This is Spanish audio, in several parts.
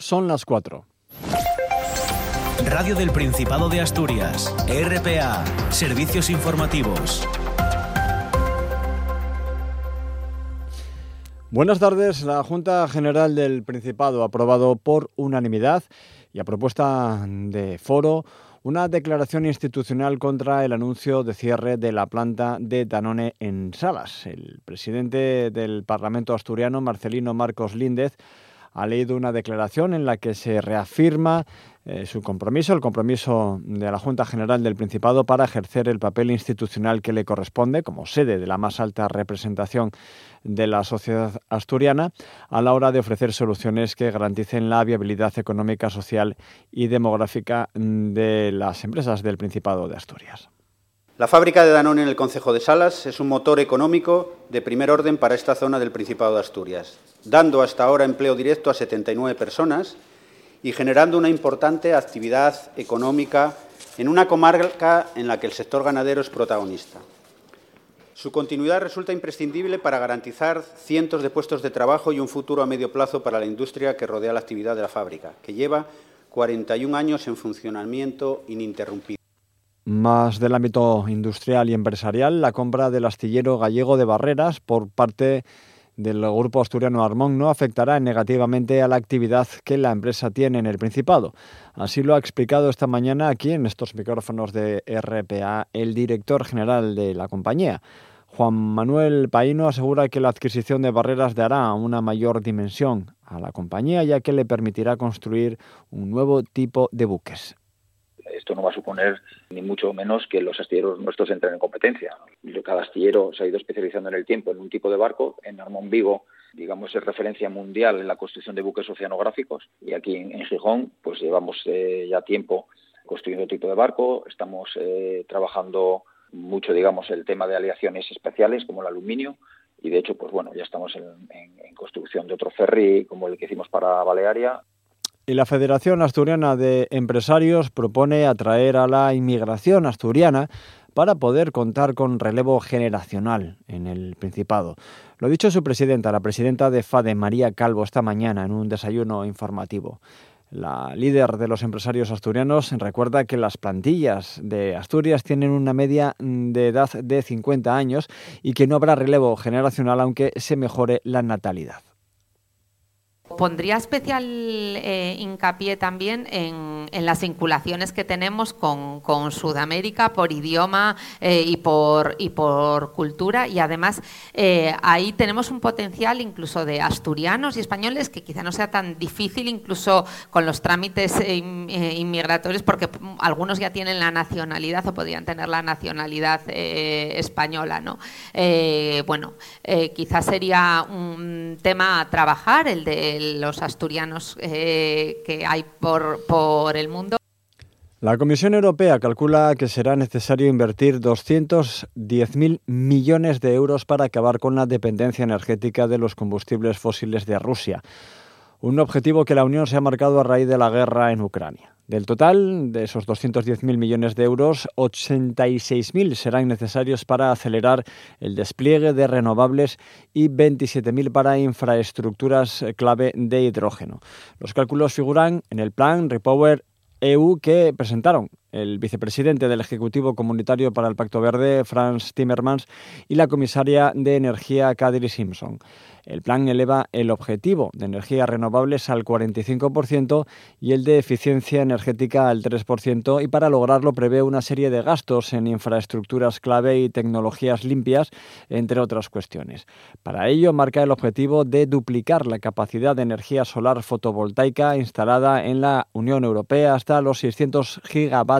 son las 4. Radio del Principado de Asturias, RPA, Servicios Informativos. Buenas tardes. La Junta General del Principado ha aprobado por unanimidad y a propuesta de foro una declaración institucional contra el anuncio de cierre de la planta de Danone en Salas. El presidente del Parlamento asturiano, Marcelino Marcos Líndez, ha leído una declaración en la que se reafirma eh, su compromiso, el compromiso de la Junta General del Principado para ejercer el papel institucional que le corresponde como sede de la más alta representación de la sociedad asturiana a la hora de ofrecer soluciones que garanticen la viabilidad económica, social y demográfica de las empresas del Principado de Asturias. La fábrica de Danone en el Concejo de Salas es un motor económico de primer orden para esta zona del Principado de Asturias, dando hasta ahora empleo directo a 79 personas y generando una importante actividad económica en una comarca en la que el sector ganadero es protagonista. Su continuidad resulta imprescindible para garantizar cientos de puestos de trabajo y un futuro a medio plazo para la industria que rodea la actividad de la fábrica, que lleva 41 años en funcionamiento ininterrumpido. Más del ámbito industrial y empresarial, la compra del astillero gallego de Barreras por parte del grupo asturiano Armón no afectará negativamente a la actividad que la empresa tiene en el Principado. Así lo ha explicado esta mañana aquí en estos micrófonos de RPA el director general de la compañía. Juan Manuel Paino asegura que la adquisición de barreras dará una mayor dimensión a la compañía ya que le permitirá construir un nuevo tipo de buques esto no va a suponer ni mucho menos que los astilleros nuestros entren en competencia. Cada astillero se ha ido especializando en el tiempo en un tipo de barco. En Armón Vigo, digamos, es referencia mundial en la construcción de buques oceanográficos y aquí en, Gijón, pues llevamos eh, ya tiempo construyendo tipo de barco. Estamos eh, trabajando mucho, digamos, el tema de aleaciones especiales como el aluminio y de hecho, pues bueno, ya estamos en, en construcción de otro ferry como el que hicimos para Balearia y la Federación Asturiana de Empresarios propone atraer a la inmigración asturiana para poder contar con relevo generacional en el Principado. Lo ha dicho su presidenta, la presidenta de FADE, María Calvo, esta mañana en un desayuno informativo. La líder de los empresarios asturianos recuerda que las plantillas de Asturias tienen una media de edad de 50 años y que no habrá relevo generacional aunque se mejore la natalidad. Pondría especial eh, hincapié también en, las vinculaciones que tenemos con, Sudamérica por idioma eh, y, por, y por cultura y además eh, ahí tenemos un potencial incluso de asturianos y españoles que quizá no sea tan difícil incluso con los trámites inmigratorios porque algunos ya tienen la nacionalidad o podrían tener la nacionalidad española. ¿no? bueno, quizás sería un tema a trabajar el de los asturianos eh, que hay por, por el mundo. La Comisión Europea calcula que será necesario invertir 210.000 millones de euros para acabar con la dependencia energética de los combustibles fósiles de Rusia, un objetivo que la Unión se ha marcado a raíz de la guerra en Ucrania. Del total de esos 210.000 millones de euros, 86.000 serán necesarios para acelerar el despliegue de renovables y 27.000 para infraestructuras clave de hidrógeno. Los cálculos figuran en el plan Repower EU que presentaron el vicepresidente del Ejecutivo Comunitario para el Pacto Verde, Franz Timmermans, y la comisaria de Energía, Kadri Simpson. El plan eleva el objetivo de energías renovables al 45% y el de eficiencia energética al 3% y para lograrlo prevé una serie de gastos en infraestructuras clave y tecnologías limpias, entre otras cuestiones. Para ello marca el objetivo de duplicar la capacidad de energía solar fotovoltaica instalada en la Unión Europea hasta los 600 gigavatios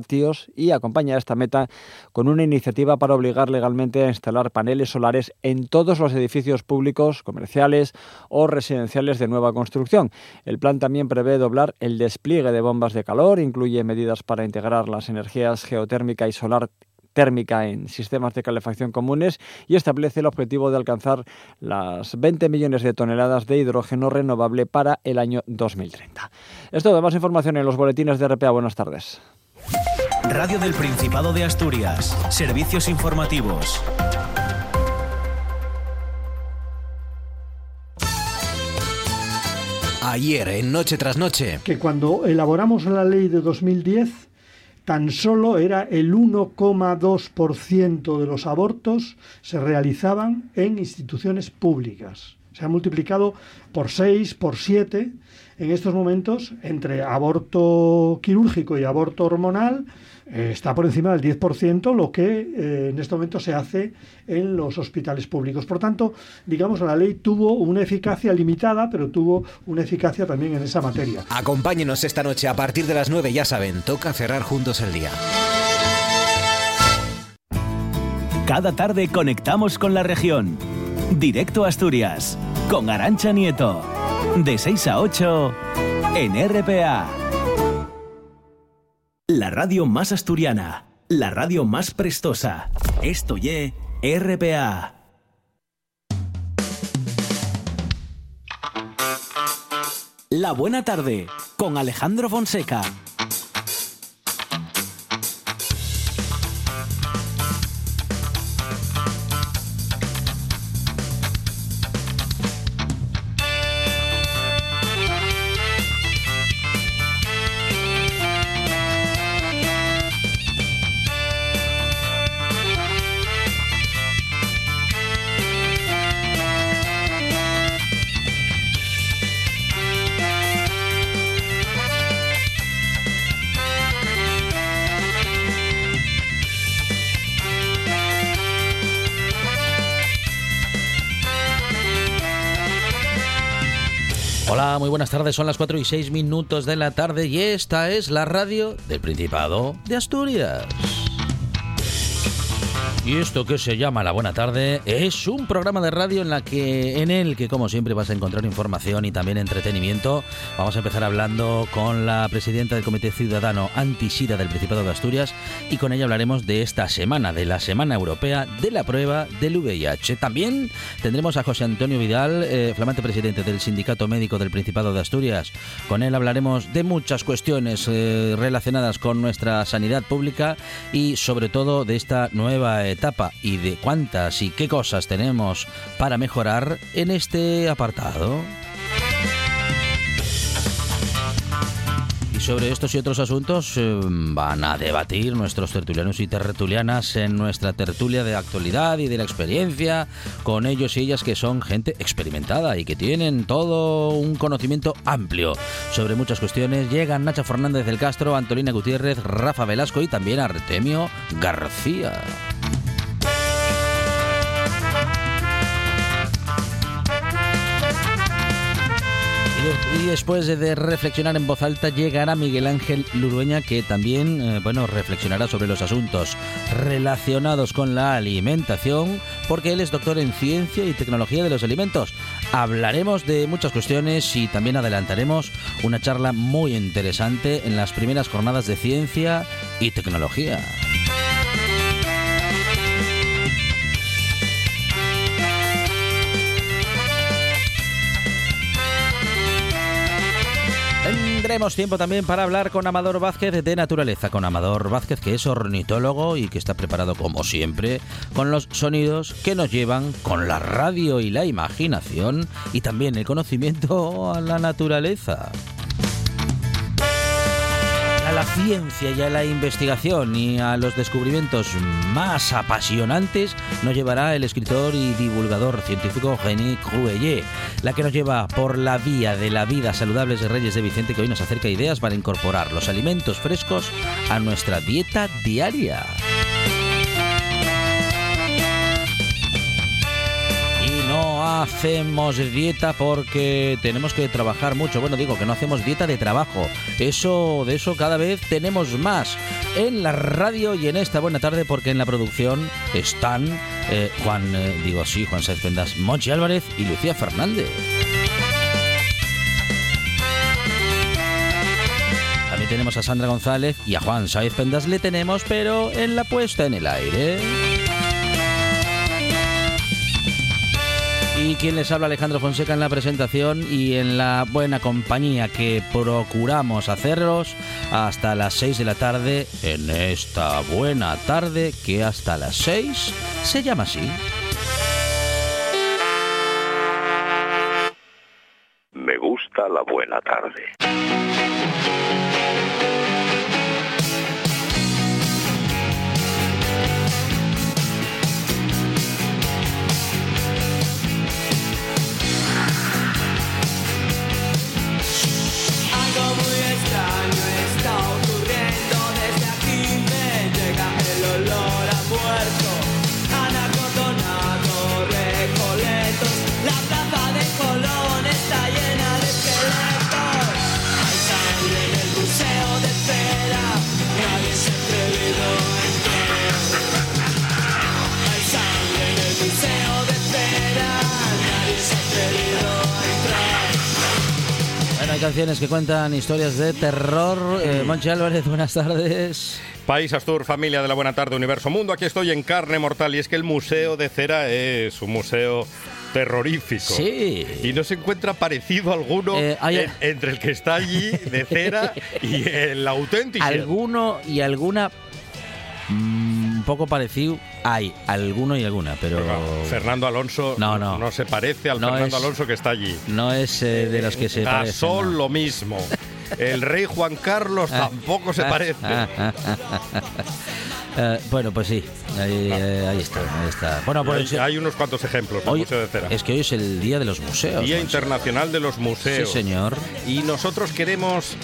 y acompaña esta meta con una iniciativa para obligar legalmente a instalar paneles solares en todos los edificios públicos, comerciales, o residenciales de nueva construcción. El plan también prevé doblar el despliegue de bombas de calor, incluye medidas para integrar las energías geotérmica y solar térmica en sistemas de calefacción comunes y establece el objetivo de alcanzar las 20 millones de toneladas de hidrógeno renovable para el año 2030. Esto de más información en los boletines de RPA. Buenas tardes. Radio del Principado de Asturias. Servicios informativos. Ayer, en Noche tras Noche. Que cuando elaboramos la ley de 2010, tan solo era el 1,2% de los abortos se realizaban en instituciones públicas. Se ha multiplicado por 6, por 7 en estos momentos entre aborto quirúrgico y aborto hormonal está por encima del 10% lo que eh, en este momento se hace en los hospitales públicos. Por tanto, digamos, la ley tuvo una eficacia limitada, pero tuvo una eficacia también en esa materia. Acompáñenos esta noche a partir de las 9, ya saben, toca cerrar juntos el día. Cada tarde conectamos con la región. Directo a Asturias, con Arancha Nieto. De 6 a 8 en RPA. La radio más asturiana, la radio más prestosa. Esto ye RPA. La buena tarde con Alejandro Fonseca. Buenas tardes. Son las 4 y 6 minutos de la tarde y esta es la radio del Principado de Asturias. Y esto que se llama La Buena Tarde es un programa de radio en, la que, en el que, como siempre, vas a encontrar información y también entretenimiento. Vamos a empezar hablando con la presidenta del Comité Ciudadano Anti-Sida del Principado de Asturias y con ella hablaremos de esta semana, de la Semana Europea de la Prueba del VIH. También tendremos a José Antonio Vidal, eh, flamante presidente del Sindicato Médico del Principado de Asturias. Con él hablaremos de muchas cuestiones eh, relacionadas con nuestra sanidad pública y sobre todo de esta nueva etapa y de cuántas y qué cosas tenemos para mejorar en este apartado. Sobre estos y otros asuntos eh, van a debatir nuestros tertulianos y tertulianas en nuestra tertulia de actualidad y de la experiencia, con ellos y ellas que son gente experimentada y que tienen todo un conocimiento amplio sobre muchas cuestiones. Llegan Nacha Fernández del Castro, Antolina Gutiérrez, Rafa Velasco y también Artemio García. Y después de reflexionar en voz alta llegará Miguel Ángel Lurueña que también eh, bueno, reflexionará sobre los asuntos relacionados con la alimentación porque él es doctor en ciencia y tecnología de los alimentos. Hablaremos de muchas cuestiones y también adelantaremos una charla muy interesante en las primeras jornadas de ciencia y tecnología. Tendremos tiempo también para hablar con Amador Vázquez de Naturaleza, con Amador Vázquez que es ornitólogo y que está preparado como siempre con los sonidos que nos llevan con la radio y la imaginación y también el conocimiento a la naturaleza la ciencia y a la investigación y a los descubrimientos más apasionantes nos llevará el escritor y divulgador científico René Cruelle, la que nos lleva por la vía de la vida saludable de Reyes de Vicente, que hoy nos acerca ideas para incorporar los alimentos frescos a nuestra dieta diaria. Hacemos dieta porque tenemos que trabajar mucho. Bueno, digo que no hacemos dieta de trabajo. Eso, de eso cada vez tenemos más en la radio y en esta buena tarde porque en la producción están eh, Juan, eh, digo sí, Juan Sáez Pendas, Monchi Álvarez y Lucía Fernández. También tenemos a Sandra González y a Juan Sáez Pendas le tenemos, pero en la puesta en el aire. Y quien les habla Alejandro Fonseca en la presentación y en la buena compañía que procuramos hacerlos hasta las 6 de la tarde en esta buena tarde que hasta las 6 se llama así. Me gusta la buena. tarde. Canciones que cuentan historias de terror. Eh, Monchi Álvarez, buenas tardes. País Astur, familia de la Buena Tarde, Universo Mundo. Aquí estoy en carne mortal y es que el Museo de Cera es un museo terrorífico. Sí. Y no se encuentra parecido alguno Eh, hay- en- entre el que está allí de cera y el auténtico. Alguno y alguna mm, un poco parecido hay, alguno y alguna, pero Fernando Alonso No, no. se parece al No Fernando es- Alonso que está allí. no es eh, de los que se parecen. Gasol ¿no? lo mismo. El rey Juan Carlos tampoco se parece. Eh, bueno, pues sí, ahí, eh, ahí está, ahí está. Bueno, pues hay, hay unos cuantos ejemplos hoy Museo de Cera. es que hoy es el día de los museos. Día Monse. Internacional de los Museos. Sí, señor. Y nosotros queremos,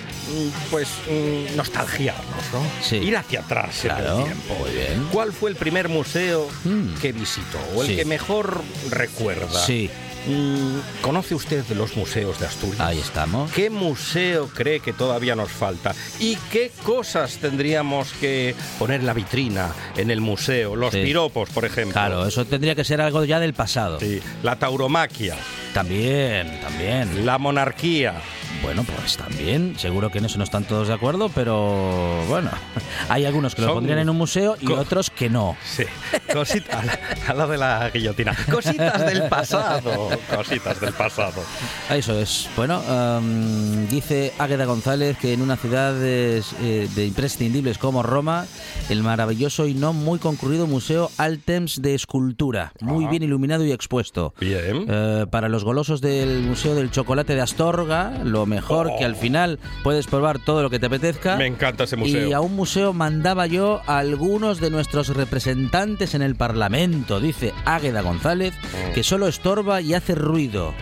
pues, mm, nostalgiarnos, ¿no? Sí. Ir hacia atrás en Claro, el tiempo. muy bien. ¿Cuál fue el primer museo Mm. que visitó? O el Sí. que mejor recuerda. Sí, Mm, ¿Conoce usted los museos de Asturias? ahí estamos. ¿Qué museo cree que todavía nos falta? ¿Y qué cosas tendríamos que poner en la vitrina en el museo? Los Sí. piropos, por ejemplo. Claro, eso tendría que ser algo ya del pasado. Sí. La tauromaquia, También, también. la monarquía. Bueno, pues también, seguro que en eso no están todos de acuerdo, pero bueno, hay algunos que lo Son- pondrían en un museo y otros que no. Sí, cositas, al lado de la guillotina. Cositas del pasado, cositas del pasado. Eso es. Bueno, am, dice Águeda González que en una ciudad de, eh, de imprescindibles como Roma, el maravilloso y no muy concurrido Museo Altems de Escultura, muy Ajá. bien iluminado y expuesto. Bien. Eh, para los golosos del Museo del Chocolate de Astorga, lo mejor que al final puedes probar todo lo que te apetezca. Me encanta ese museo. Y a un museo mandaba yo a algunos de nuestros representantes en el Parlamento, dice Águeda González, Mm. que solo estorba y hace ruido.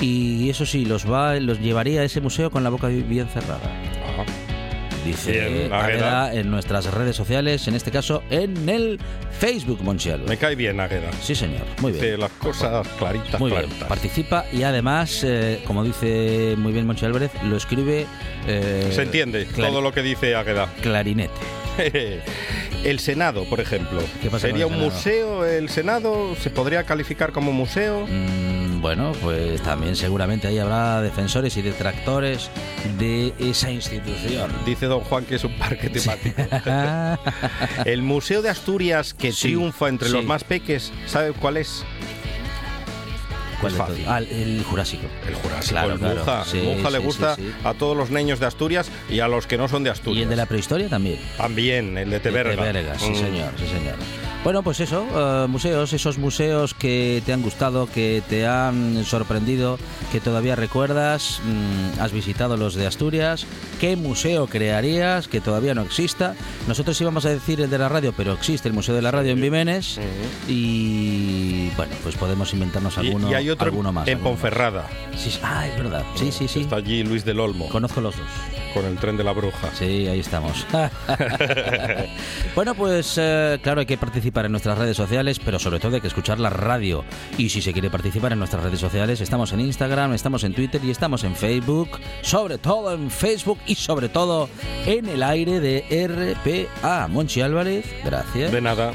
Y eso sí, los va, los llevaría a ese museo con la boca bien cerrada. Ajá. Dice Bien, Águeda Águeda. en nuestras redes sociales, en este caso en el Facebook Monchial. Me cae bien, Águeda. Sí, señor. Muy bien. Dice las cosas claritas, Muy bien, participa y además, eh, como dice muy bien Monchi Álvarez, lo escribe... eh, Se entiende todo lo que dice Águeda. Clarinete. El Senado, por ejemplo. ¿Qué pasa ¿Sería un museo el Senado? ¿Se podría calificar como museo? Mm, bueno, pues también seguramente ahí habrá defensores y detractores de esa institución. Dice don Juan que es un parque temático. El Museo de Asturias que Sí, triunfa entre sí. los más peques, ¿sabe cuál es? ¿Cuál Es de fácil. todos? Ah, el, el Jurásico. El Jurásico, Claro, el claro. Muja. Sí, el Muja le gusta a todos los niños de Asturias y a los que no son de Asturias. Y el de la prehistoria también. También, el de Teberga. De Berga, sí Mm. señor, sí señor. Bueno, pues eso, eh, museos, esos museos que te han gustado, que te han sorprendido, que todavía recuerdas, mm, has visitado los de Asturias, ¿qué museo crearías que todavía no exista? Nosotros íbamos a decir el de la radio, pero existe el Museo de la Radio en Vimenes y bueno, pues podemos inventarnos Y- alguno, y, hay otro alguno más. en alguno. Ponferrada. Sí, sí. ah, es verdad, sí, sí, sí. Está allí Luis del Olmo Conozco los dos. Con el tren de la bruja. Sí, ahí estamos. bueno, pues eh, claro, hay que participar en nuestras redes sociales, pero sobre todo hay que escuchar la radio. Y si se quiere participar en nuestras redes sociales, estamos en Instagram, estamos en Twitter y estamos en Facebook, sobre todo en Facebook y sobre todo en el aire de RPA. Monchi Álvarez, gracias. De nada.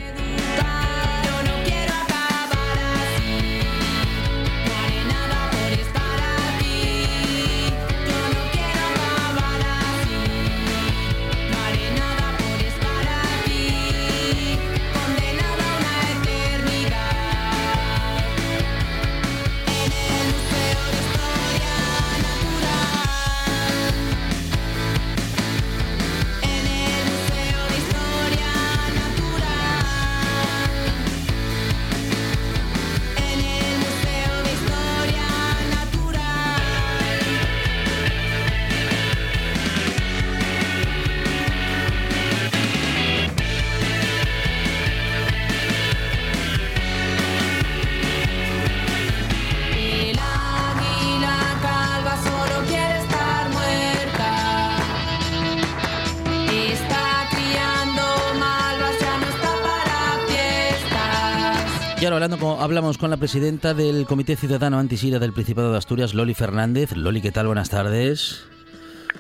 Hablando con- hablamos con la presidenta del Comité Ciudadano Antisida del Principado de Asturias, Loli Fernández. Loli, ¿qué tal? Buenas tardes.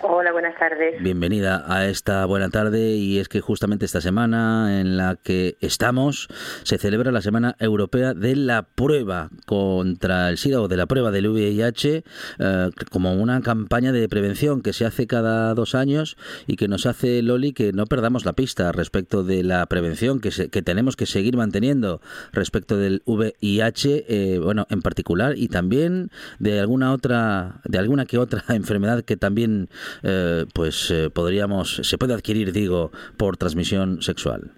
Hola, buenas tardes. Bienvenida a esta buena tarde y es que justamente esta semana en la que estamos se celebra la Semana Europea de la Prueba contra el SIDA o de la prueba del VIH eh, como una campaña de prevención que se hace cada dos años y que nos hace Loli que no perdamos la pista respecto de la prevención que, se- que tenemos que seguir manteniendo respecto del VIH eh, bueno en particular y también de alguna otra de alguna que otra enfermedad que también eh, pues eh, podríamos se puede adquirir digo por transmisión sexual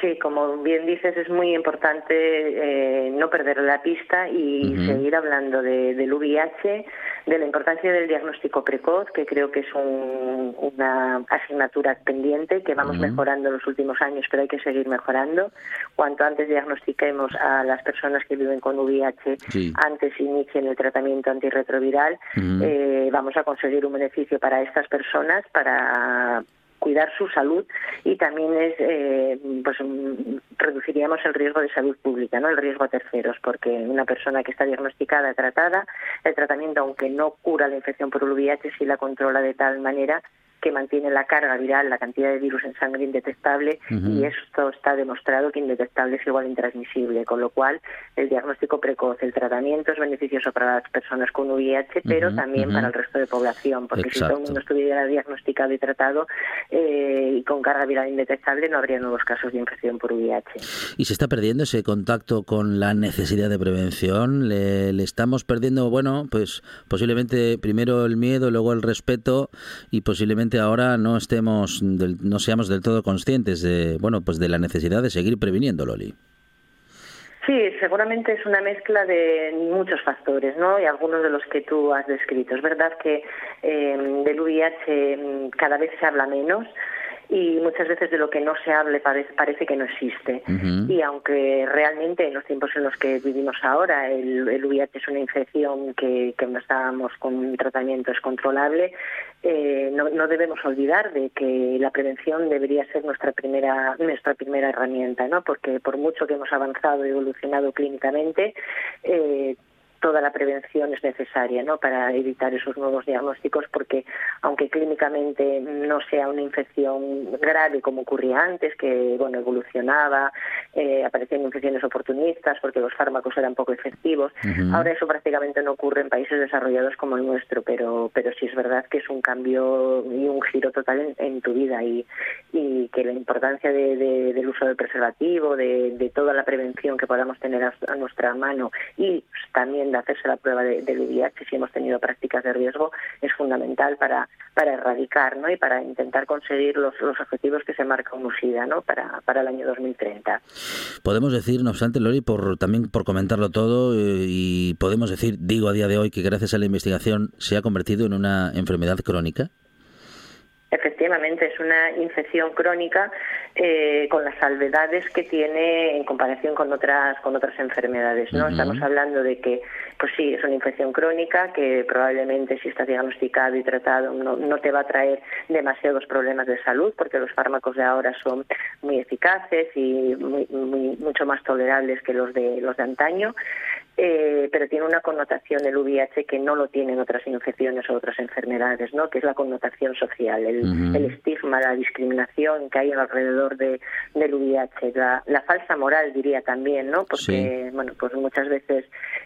Sí, como bien dices, es muy importante eh, no perder la pista y seguir hablando de- del VIH, de la importancia del diagnóstico precoz, que creo que es un- una asignatura pendiente que vamos mejorando en los últimos años, pero hay que seguir mejorando. Cuanto antes diagnostiquemos a las personas que viven con VIH, Sí. antes inicien el tratamiento antirretroviral, eh, vamos a conseguir un beneficio para estas personas, para cuidar su salud y también es eh, pues mm, reduciríamos el riesgo de salud pública, no el riesgo a terceros, porque una persona que está diagnosticada, tratada, el tratamiento aunque no cura la infección por VIH sí la controla de tal manera que mantiene la carga viral, la cantidad de virus en sangre indetectable Ujú. y esto está demostrado que indetectable es igual a intransmisible, con lo cual el diagnóstico precoz, el tratamiento es beneficioso para las personas con VIH, pero Ujú, también ujú. para el resto de población, porque si todo el Exacto. mundo estuviera diagnosticado y tratado eh, y con carga viral indetectable no habría nuevos casos de infección por VIH. y se está perdiendo ese contacto con la necesidad de prevención le, le estamos perdiendo bueno pues posiblemente primero el miedo luego el respeto y posiblemente ahora no estemos del- no seamos del todo conscientes de bueno pues de la necesidad de seguir previniendo Loli Sí, seguramente es una mezcla de muchos factores, ¿no? Y algunos de los que tú has descrito. Es verdad que eh, del VIH mm, cada vez se habla menos y muchas veces de lo que no se hable parece, parece que no existe. Y aunque realmente en los tiempos en los que vivimos ahora el, el VIH es una infección que, que no estábamos con un tratamiento es controlable, eh, no, no debemos olvidar de que la prevención debería ser nuestra primera nuestra primera herramienta, ¿no? Porque por mucho que hemos avanzado y evolucionado clínicamente, eh, toda la prevención es necesaria ¿no? para evitar esos nuevos diagnósticos porque aunque clínicamente no sea una infección grave como ocurría antes que bueno evolucionaba eh, aparecían infecciones oportunistas porque los fármacos eran poco efectivos ahora eso prácticamente no ocurre en países desarrollados como el nuestro pero pero sí es verdad que es un cambio y un giro total en, en tu vida y, y que la importancia de- de- del uso del preservativo de, de toda la prevención que podamos tener a, a nuestra mano y también de hacerse la prueba de- del VIH si hemos tenido prácticas de riesgo es fundamental para, para erradicar ¿no? y para intentar conseguir los, los objetivos que se marca UNUSIDA ¿no? para, para el año 2030. Podemos decir, no obstante, Lori, por, también por comentarlo todo, eh, y podemos decir, digo a día de hoy, que gracias a la investigación se ha convertido en una enfermedad crónica. Efectivamente, es una infección crónica eh, con las salvedades que tiene en comparación con otras con otras enfermedades. ¿no? Estamos hablando de que, pues sí, es una infección crónica que probablemente si estás diagnosticado y tratado no, no te va a traer demasiados problemas de salud porque los fármacos de ahora son muy eficaces y muy- muy- mucho más tolerables que los de los de antaño. Eh, pero tiene una connotación el VIH que no lo tienen otras infecciones o otras enfermedades, ¿no? que es la connotación social, el, estigma, la discriminación que hay alrededor de, del VIH, la, la falsa moral diría también, ¿no? porque bueno, pues muchas veces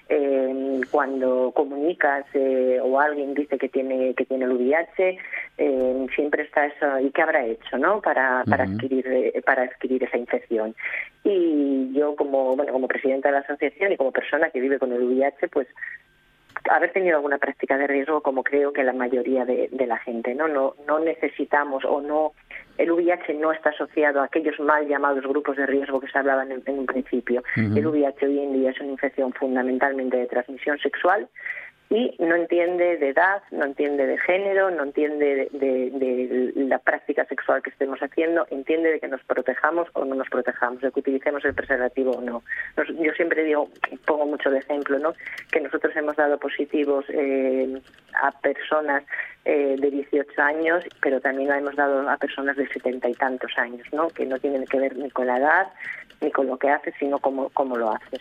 eh, cuando comunicas eh, o alguien dice que tiene que tiene el VIH, siempre está eso, ¿y qué habrá hecho no? para, adquirir, para adquirir esa infección? Y yo como, bueno, como presidenta de la asociación y como persona que vive con el VIH, pues haber tenido alguna práctica de riesgo como creo que la mayoría de, de la gente no no no necesitamos o no el VIH no está asociado a aquellos mal llamados grupos de riesgo que se hablaban en, en un principio. El VIH hoy en día es una infección fundamentalmente de transmisión sexual y no entiende de edad, no entiende de género, no entiende de, la práctica sexual que estemos haciendo, entiende de que nos protejamos o no nos protejamos, de que utilicemos el preservativo o no. Yo siempre digo, pongo mucho de ejemplo, ¿no? que nosotros hemos dado positivos eh, a personas eh, de 18 años, pero también la hemos dado a personas de 70 y tantos años, ¿no? que no tienen que ver ni con la edad ni con lo que haces, sino cómo, cómo lo haces.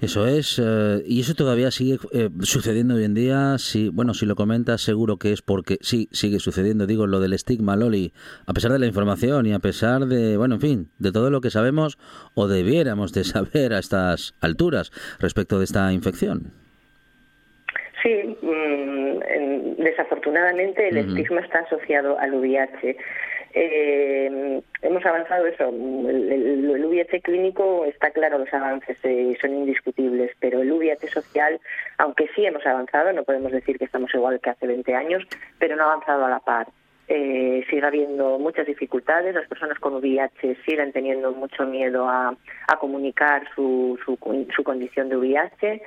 Eso es, eh, y eso todavía sigue eh, sucediendo hoy en día. Si, bueno, si lo comentas, seguro que es porque sí, sigue sucediendo. Digo, lo del estigma, Loli, a pesar de la información y a pesar de, bueno, en fin, de todo lo que sabemos o debiéramos de saber a estas alturas respecto de esta infección. Sí, mm, en- desafortunadamente el estigma está asociado al VIH. Eh, hemos avanzado eso, el, VIH clínico está claro, los avances eh, son indiscutibles, pero el VIH social, aunque sí hemos avanzado, no podemos decir que estamos igual que hace 20 años, pero no ha avanzado a la par. Eh, sigue habiendo muchas dificultades, las personas con VIH siguen teniendo mucho miedo a, comunicar su, su, condición de VIH,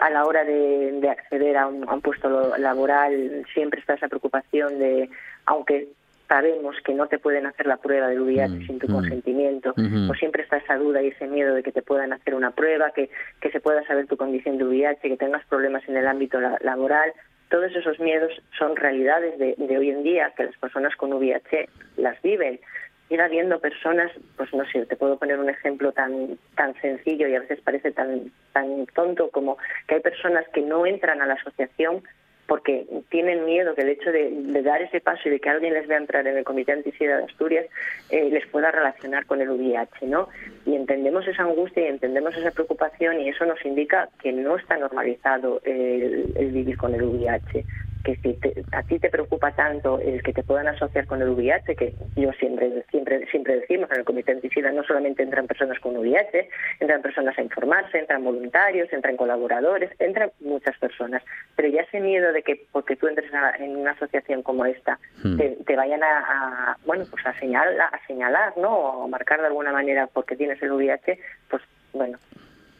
a la hora de, de acceder a un, a un puesto laboral siempre está esa preocupación de, aunque sabemos que no te pueden hacer la prueba del VIH sin tu mm. consentimiento, Ujú. pues siempre está esa duda y ese miedo de que te puedan hacer una prueba, que, que se pueda saber tu condición de VIH, que tengas problemas en el ámbito la- laboral. Todos esos miedos son realidades de, de hoy en día, que las personas con VIH las viven ir habiendo personas, pues no sé, te puedo poner un ejemplo tan tan sencillo y a veces parece tan tan tonto como que hay personas que no entran a la asociación porque tienen miedo que el hecho de, dar ese paso y de que alguien les vea entrar en el Comité Antisida de Asturias eh, les pueda relacionar con el VIH, ¿no? Y entendemos esa angustia y entendemos esa preocupación y eso nos indica que no está normalizado el vivir con el VIH que si te- a ti te preocupa tanto el que te puedan asociar con el VIH, que yo siempre siempre siempre decimos en el Comité Antisida no solamente entran personas con VIH, entran personas a informarse, entran voluntarios, entran colaboradores, entran muchas personas, pero ya ese miedo de que porque tú entres a- en una asociación como esta Hmm. te, te vayan a, a, bueno pues a señalar a señalar no o marcar de alguna manera porque tienes el VIH pues bueno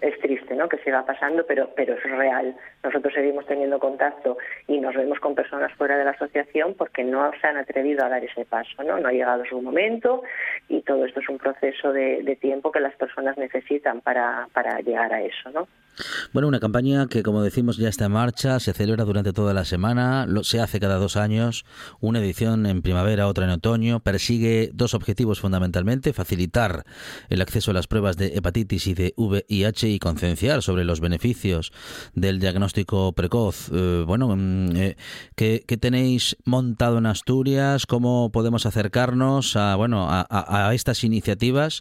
es triste ¿no? que siga pasando, pero, pero es real. Nosotros seguimos teniendo contacto y nos vemos con personas fuera de la asociación porque no se han atrevido a dar ese paso, ¿no? No ha llegado su momento y todo esto es un proceso de, de tiempo que las personas necesitan para, para llegar a eso, ¿no? Bueno, una campaña que, como decimos, ya está en marcha, se celebra durante toda la semana, lo, se hace cada dos años, una edición en primavera, otra en otoño, persigue dos objetivos fundamentalmente, facilitar el acceso a las pruebas de hepatitis y de VIH y concienciar sobre los beneficios del diagnóstico precoz. Eh, bueno, mm, eh, ¿qué, tenéis montado en Asturias? ¿Cómo podemos acercarnos a, bueno, a, a- estas iniciativas?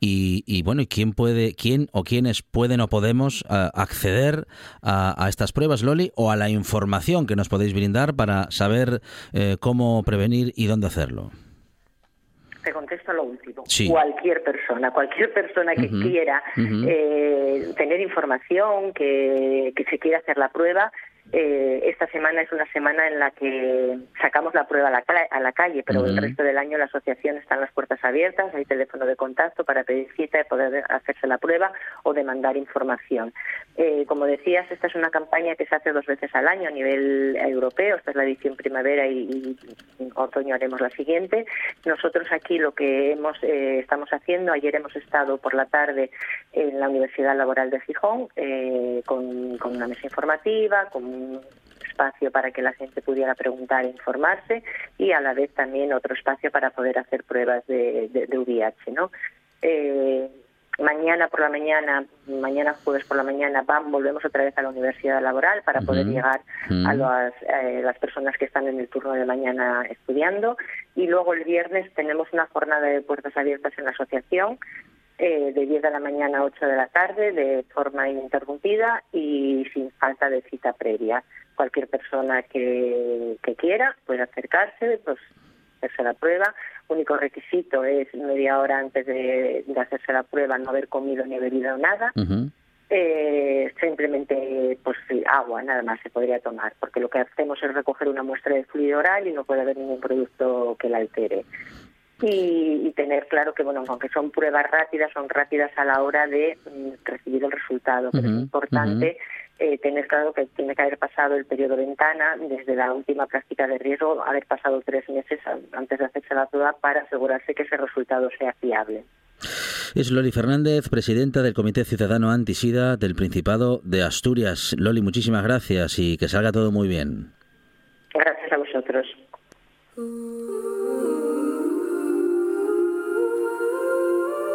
Y, y, bueno, ¿y quién puede, quién o quiénes pueden o podemos a, acceder a, a estas pruebas, Loli, o a la información que nos podéis brindar para saber eh, cómo prevenir y dónde hacerlo? Te contesto lo último. Sí. Cualquier persona, cualquier persona que quiera eh, tener información, que, que se quiera hacer la prueba, eh, esta semana es una semana en la que sacamos la prueba a la, cla- a la calle, pero el resto del año la asociación están las puertas abiertas, hay teléfono de contacto para pedir cita y poder hacerse la prueba o demandar información. Eh, como decías, esta es una campaña que se hace dos veces al año a nivel europeo, esta es la edición primavera y, y en otoño haremos la siguiente. Nosotros aquí lo que hemos eh, estamos haciendo, ayer hemos estado por la tarde en la Universidad Laboral de Gijón con, con una mesa informativa, con un espacio para que la gente pudiera preguntar e informarse y a la vez también otro espacio para poder hacer pruebas de, de, de VIH, ¿no? Eh, mañana por la mañana, mañana jueves por la mañana, van, volvemos otra vez a la universidad laboral para poder llegar a las, eh, las personas que están en el turno de mañana estudiando. Y luego el viernes tenemos una jornada de puertas abiertas en la asociación eh, de 10 de la mañana a 8 de la tarde de forma ininterrumpida y sin falta de cita previa. Cualquier persona que, que quiera puede acercarse, pues hacerse la prueba. Único requisito es media hora antes de, de hacerse la prueba no haber comido ni bebido nada. Eh, simplemente pues agua nada más se podría tomar porque lo que hacemos es recoger una muestra de fluido oral y no puede haber ningún producto que la altere y, y tener claro que, bueno, aunque son pruebas rápidas, son rápidas a la hora de mm, recibir el resultado. Pero es importante eh, tener claro que tiene que haber pasado el periodo ventana desde la última práctica de riesgo, haber pasado tres meses antes de hacerse la prueba para asegurarse que ese resultado sea fiable. Es Loli Fernández, presidenta del Comité Ciudadano Antisida del Principado de Asturias. Loli, muchísimas gracias y que salga todo muy bien. Gracias a vosotros.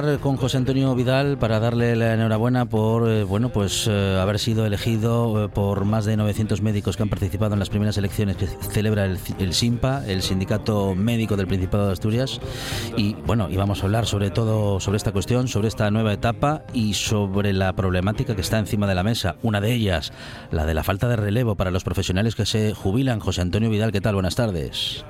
Hablar con José Antonio Vidal para darle la enhorabuena por eh, bueno pues eh, haber sido elegido eh, por más de 900 médicos que han participado en las primeras elecciones que celebra el, el SIMPA, el Sindicato Médico del Principado de Asturias. Y bueno, íbamos a hablar sobre todo sobre esta cuestión, sobre esta nueva etapa y sobre la problemática que está encima de la mesa. Una de ellas, la de la falta de relevo para los profesionales que se jubilan. José Antonio Vidal, ¿qué tal? Buenas tardes.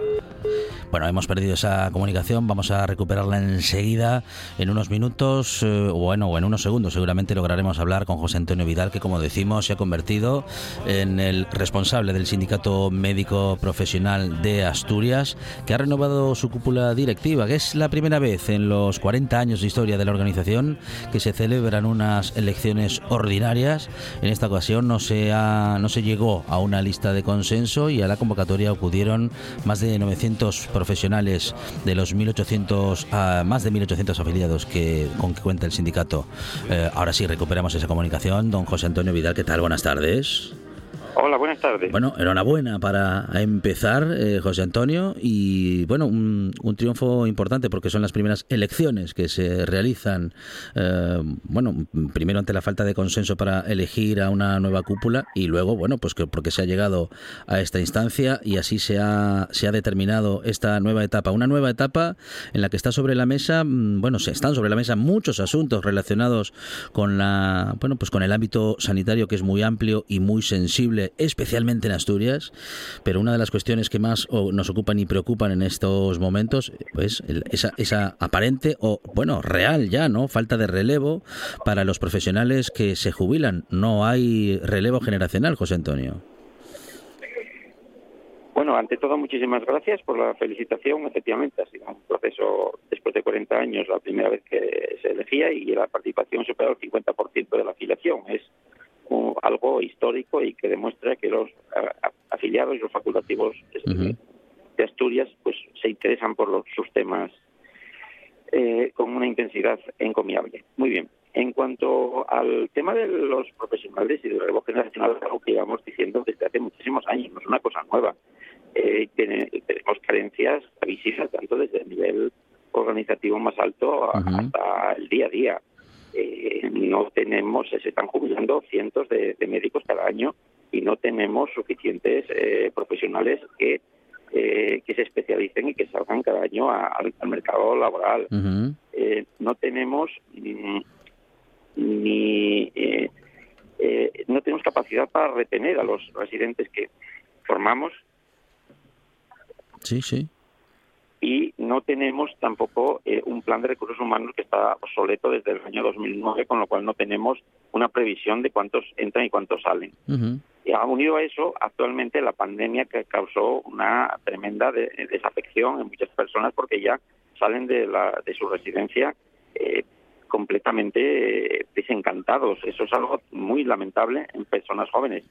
Bueno, hemos perdido esa comunicación, vamos a recuperarla enseguida, en unos minutos, eh, bueno, o en unos segundos seguramente lograremos hablar con José Antonio Vidal, que como decimos se ha convertido en el responsable del Sindicato Médico Profesional de Asturias, que ha renovado su cúpula directiva, que es la primera vez en los 40 años de historia de la organización que se celebran unas elecciones ordinarias. En esta ocasión no se, ha, no se llegó a una lista de consenso y a la convocatoria acudieron más de 900 profesionales de los 1.800, a más de 1.800 afiliados que, con que cuenta el sindicato. Eh, ahora sí, recuperamos esa comunicación. Don José Antonio Vidal, ¿qué tal? Buenas tardes. Hola, buenas tardes. Bueno, enhorabuena para empezar, eh, José Antonio, y bueno, un, un triunfo importante porque son las primeras elecciones que se realizan, eh, bueno, primero ante la falta de consenso para elegir a una nueva cúpula y luego, bueno, pues que porque se ha llegado a esta instancia y así se ha, se ha determinado esta nueva etapa, una nueva etapa en la que está sobre la mesa, mm, bueno, se están sobre la mesa muchos asuntos relacionados con la, bueno, pues con el ámbito sanitario que es muy amplio y muy sensible especialmente en Asturias, pero una de las cuestiones que más nos ocupan y preocupan en estos momentos, pues el- esa, esa aparente o, bueno, real ya, ¿no? Falta de relevo para los profesionales que se jubilan. No hay relevo generacional, José Antonio. Bueno, ante todo, muchísimas gracias por la felicitación. Efectivamente, ha sido un proceso después de 40 años, la primera vez que se elegía y la participación superó el 50% de la afiliación. Es un- algo histórico y que demuestra que los afiliados y los facultativos de Asturias pues se interesan por los, sus temas eh, con una intensidad encomiable. Muy bien. En cuanto al tema de los profesionales y del relevo generacional, es algo que llevamos diciendo desde hace muchísimos años, no es una cosa nueva. Eh, tenemos carencias visibles tanto desde el nivel organizativo más alto a- hasta el día a día. Eh, no tenemos, se están jubilando cientos de, de médicos cada año y no tenemos suficientes eh, profesionales que, eh, que se especialicen y que salgan cada año a- al, al mercado laboral. Eh, no tenemos mm, ni eh, eh, no tenemos capacidad para retener a los residentes que formamos Sí, sí. Y no tenemos tampoco eh, un plan de recursos humanos que está obsoleto desde el año 2009, con lo cual no tenemos una previsión de cuántos entran y cuántos salen. Y ha unido a eso actualmente la pandemia que causó una tremenda de- desafección en muchas personas porque ya salen de, la, de su residencia eh, completamente eh, desencantados. Eso es algo muy lamentable en personas jóvenes.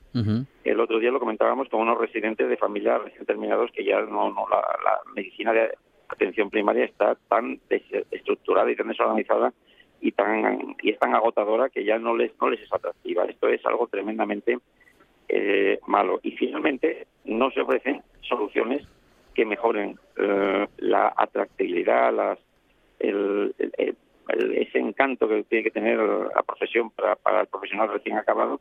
El otro día lo comentábamos con unos residentes de familias recién terminados que ya no, no la, la medicina de atención primaria está tan desestructurada y tan desorganizada y tan y es tan agotadora que ya no les no les es atractiva. Esto es algo tremendamente eh, malo. Y finalmente no se ofrecen soluciones que mejoren eh, la atractividad, las, el, el- el- el- ese encanto que tiene que tener la profesión para, para el profesional recién acabado.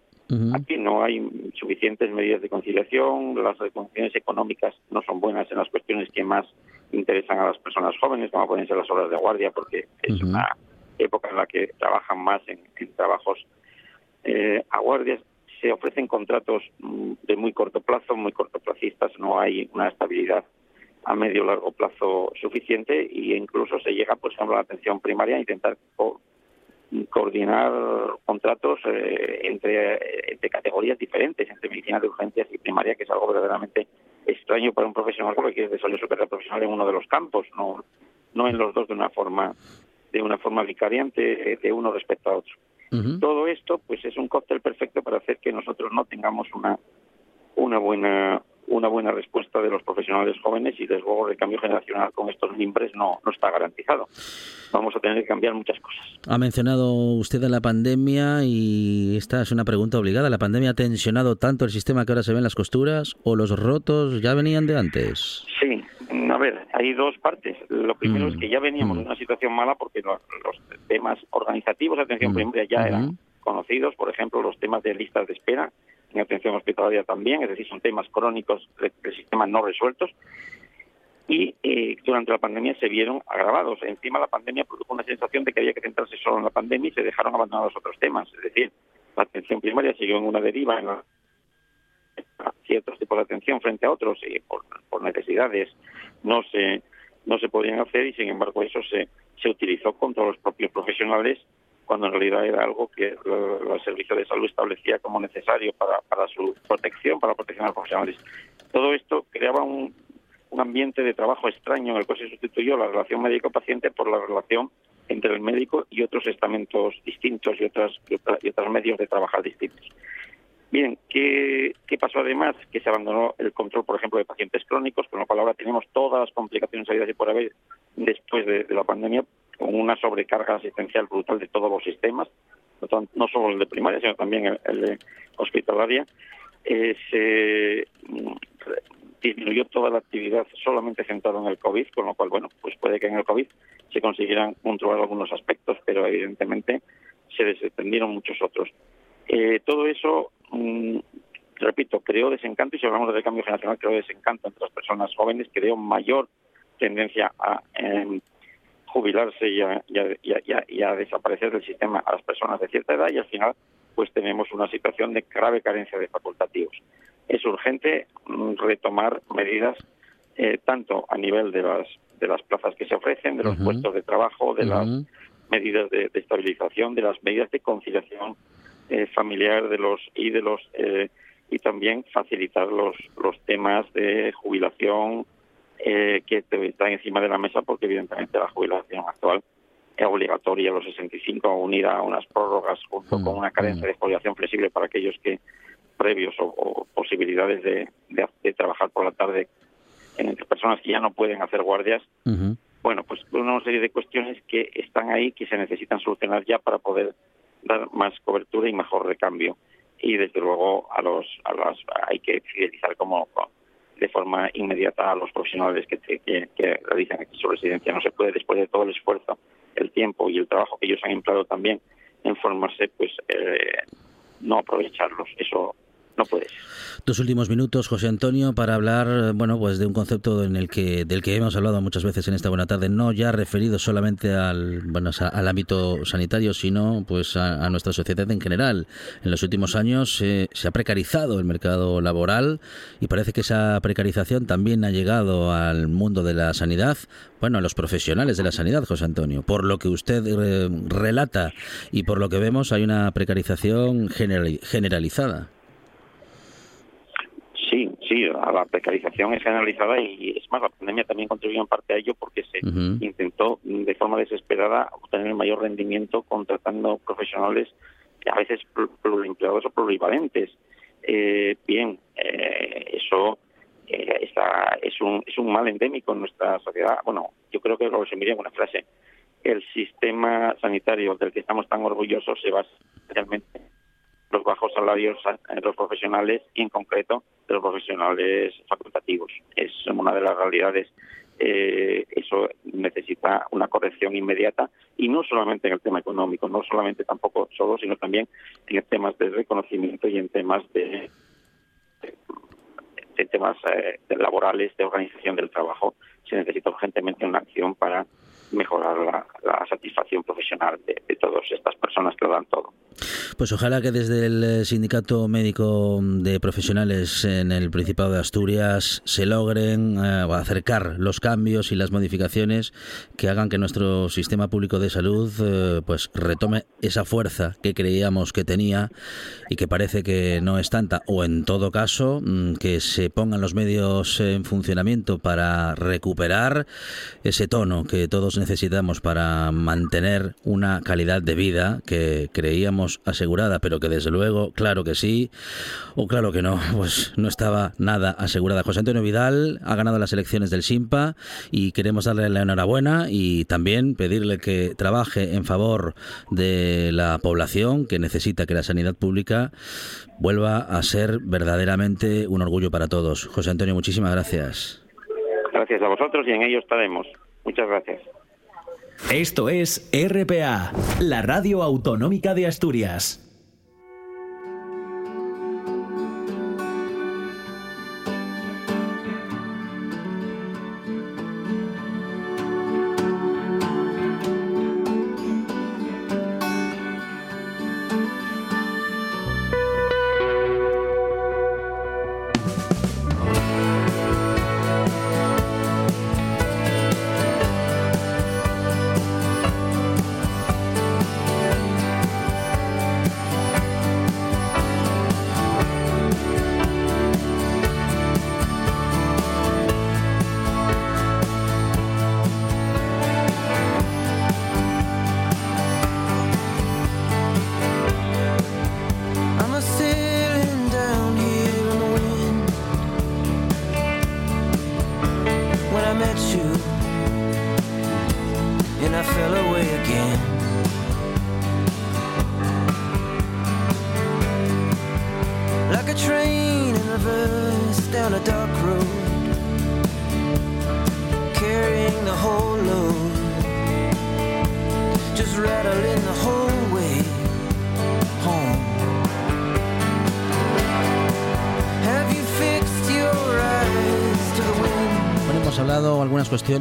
Aquí no hay suficientes medidas de conciliación, las condiciones económicas no son buenas en las cuestiones que más interesan a las personas jóvenes, como pueden ser las horas de guardia, porque es una época en la que trabajan más en, en trabajos eh, a guardias. Se ofrecen contratos mm, de muy corto plazo, muy cortoplacistas, no hay una estabilidad a medio largo plazo suficiente e incluso se llega, por ejemplo, a la atención primaria a intentar co- coordinar contratos eh, entre, entre categorías diferentes, entre medicina de urgencias y primaria, que es algo verdaderamente extraño para un profesional porque quiere desarrollar su carrera profesional en uno de los campos, no, no en los dos de una forma de una forma vicariante eh, de uno respecto a otro. Todo esto, pues, es un cóctel perfecto para hacer que nosotros no tengamos una una buena una buena respuesta de los profesionales jóvenes y desde luego el cambio generacional con estos mimbres no, no está garantizado. Vamos a tener que cambiar muchas cosas. Ha mencionado usted a la pandemia y esta es una pregunta obligada. ¿La pandemia ha tensionado tanto el sistema que ahora se ven las costuras o los rotos ya venían de antes? Sí, a ver, hay dos partes. Lo primero Mm. es que ya veníamos de una situación mala porque lo- los, temas organizativos de atención Mm. primaria ya eran Ujú. conocidos, por ejemplo, los temas de listas de espera en atención hospitalaria también, es decir, son temas crónicos de- del sistema no resueltos. Y eh, durante la pandemia se vieron agravados. Encima la pandemia produjo una sensación de que había que centrarse solo en la pandemia y se dejaron abandonados otros temas, es decir, la atención primaria siguió en una deriva en ciertos tipos de atención frente a otros y por, por necesidades. No se no se podían hacer y sin embargo eso se, se utilizó contra los propios profesionales cuando en realidad era algo que el servicio de salud establecía como necesario para, su protección, para proteger a los profesionales. Todo esto creaba un, ambiente de trabajo extraño en el cual se sustituyó la relación médico-paciente por la relación entre el médico y otros estamentos distintos y otras y, otros medios de trabajar distintos. Bien, ¿qué, ¿qué pasó además? Que se abandonó el control, por ejemplo, de pacientes crónicos, con lo cual ahora tenemos todas las complicaciones habidas y por haber después de, de la pandemia, con una sobrecarga asistencial brutal de todos los sistemas, no, solo el de primaria, sino también el, de hospitalaria. Eh, se mm, disminuyó toda la actividad solamente centrada en el COVID, con lo cual, bueno, pues puede que en el COVID se consiguieran controlar algunos aspectos, pero evidentemente se desatendieron muchos otros. Eh, todo eso, mm, repito, creó desencanto y si hablamos del cambio generacional, creó desencanto entre las personas jóvenes, creó mayor tendencia a em, jubilarse y a, y a- y a- y desaparecer del sistema a las personas de cierta edad y al final pues tenemos una situación de grave carencia de facultativos. Es urgente mm, retomar medidas eh, tanto a nivel de las de las plazas que se ofrecen, de los puestos de trabajo, de las medidas de, de estabilización, de las medidas de conciliación eh, familiar de los y de los eh, y también facilitar los los temas de jubilación eh, que están encima de la mesa porque evidentemente la jubilación actual es obligatoria a los 65 unida a unas prórrogas junto con una carencia de jubilación flexible para aquellos que previos o, o posibilidades de, de- de trabajar por la tarde entre personas que ya no pueden hacer guardias bueno, pues una serie de cuestiones que están ahí, que se necesitan solucionar ya para poder dar más cobertura y mejor recambio. Y desde luego a los, a las, hay que fidelizar como de forma inmediata a los profesionales que, que, que realizan aquí su residencia. No se puede, después de todo el esfuerzo, el tiempo y el trabajo que ellos han empleado también en formarse, pues eh, no aprovecharlos. Eso no puede ser. Tus últimos minutos, José Antonio, para hablar, bueno, pues de un concepto en el que del que hemos hablado muchas veces en esta buena tarde, no ya referido solamente al, bueno, al ámbito sanitario, sino pues a, a nuestra sociedad en general. En los últimos años eh, se ha precarizado el mercado laboral y parece que esa precarización también ha llegado al mundo de la sanidad, bueno, a los profesionales de la sanidad, José Antonio. Por lo que usted eh, relata y por lo que vemos, hay una precarización generali- generalizada. Sí, la precarización es generalizada y es más, la pandemia también contribuyó en parte a ello porque se intentó mm, de forma desesperada obtener el mayor rendimiento contratando profesionales que a veces pl- pluriempleados o plurivalentes. Eh, bien, eh, eso eh, está, es, un, es un mal endémico en nuestra sociedad. Bueno, yo creo que lo resumiría en una frase. El sistema sanitario del que estamos tan orgullosos se basa realmente los bajos salarios de los profesionales y en concreto de los profesionales facultativos. Es una de las realidades. Eh, eso necesita una corrección inmediata y no solamente en el tema económico, no solamente tampoco solo, sino también en temas de reconocimiento y en temas de en temas eh, laborales, de organización del trabajo, se necesita urgentemente una acción para mejorar la, la satisfacción profesional de, de todas estas personas que lo dan todo. Pues ojalá que desde el eh, Sindicato Médico de Profesionales en el Principado de Asturias se logren eh, acercar los cambios y las modificaciones que hagan que nuestro sistema público de salud eh, pues retome esa fuerza que creíamos que tenía y que parece que no es tanta o en todo caso mm, que se pongan los medios en funcionamiento para recuperar ese tono que todos necesitamos para mantener una calidad de vida que creíamos asegurada, pero que desde luego, claro que sí, o claro que no, pues no estaba nada asegurada. José Antonio Vidal ha ganado las elecciones del SIMPA y queremos darle la enhorabuena y también pedirle que trabaje en favor de la población que necesita que la sanidad pública vuelva a ser verdaderamente un orgullo para todos. José Antonio, muchísimas gracias. Gracias a vosotros y en ello estaremos. Muchas gracias. Esto es RPA, la radio autonómica de Asturias.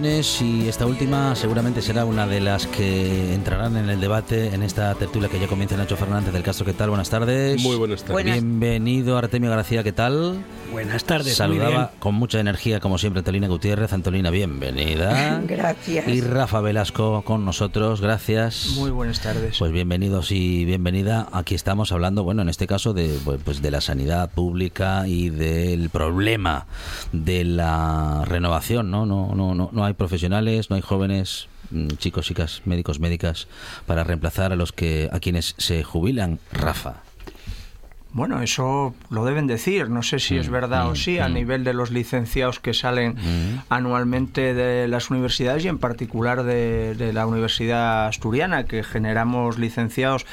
Y esta última seguramente será una de las que entrarán en el debate en esta tertulia que ya comienza Nacho Fernández del Castro. ¿Qué tal? Buenas tardes. Muy buenas tardes. Buenas. Bienvenido Artemio García, ¿qué tal? Buenas tardes. muy Saludaba bien. con mucha energía, como siempre, Antolina Gutiérrez. Antolina, bienvenida. Gracias. Y Rafa Velasco con nosotros, gracias. Muy buenas tardes. Pues bienvenidos y bienvenida. Aquí estamos hablando, bueno, en este caso de pues de la sanidad pública y del problema de la renovación, ¿no? No no no no hay profesionales, no hay jóvenes mm, chicos, chicas, médicos, médicas para reemplazar a los que a quienes se jubilan, Rafa. Bueno, eso lo deben decir. No sé si es verdad o sí, a nivel de los licenciados que salen anualmente de las universidades y en particular de, de la Universidad Asturiana, que generamos licenciados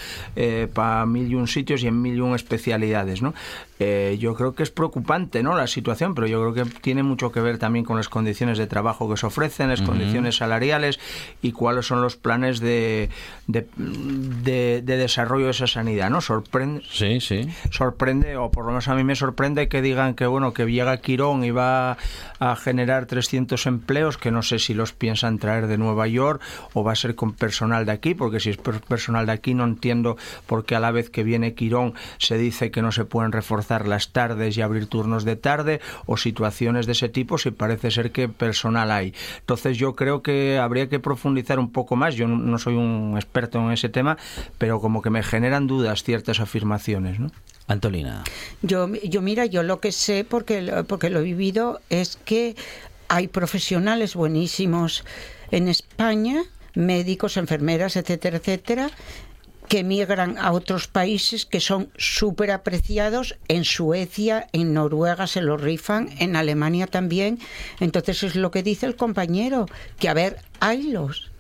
para mil y un sitios y en mil y un especialidades. ¿no? Eh, yo creo que es preocupante ¿no? la situación, pero yo creo que tiene mucho que ver también con las condiciones de trabajo que se ofrecen, las condiciones salariales y cuáles son los planes de, de, de- de desarrollo de esa sanidad. ¿no? Sorprende, Sí, sí. sorprende, o por lo menos a mí me sorprende que digan que bueno que llega Quirón y va a generar 300 empleos, que no sé si los piensan traer de Nueva York o va a ser con personal de aquí, porque si es per- personal de aquí no entiendo por qué a la vez que viene Quirón se dice que no se pueden reforzar las tardes y abrir turnos de tarde o situaciones de ese tipo, si parece ser que personal hay. Entonces yo creo que habría que profundizar un poco más, yo no, no soy un experto en ese tema, pero como que me generan dudas ciertas afirmaciones, ¿no? Antolina. Yo, yo mira, yo lo que sé, porque, lo- porque lo he vivido, es que hay profesionales buenísimos en España, médicos, enfermeras, etcétera, etcétera, que migran a otros países que son súper apreciados. En Suecia, en Noruega se lo rifan, en Alemania también. Entonces es lo que dice el compañero, que a ver, haylos,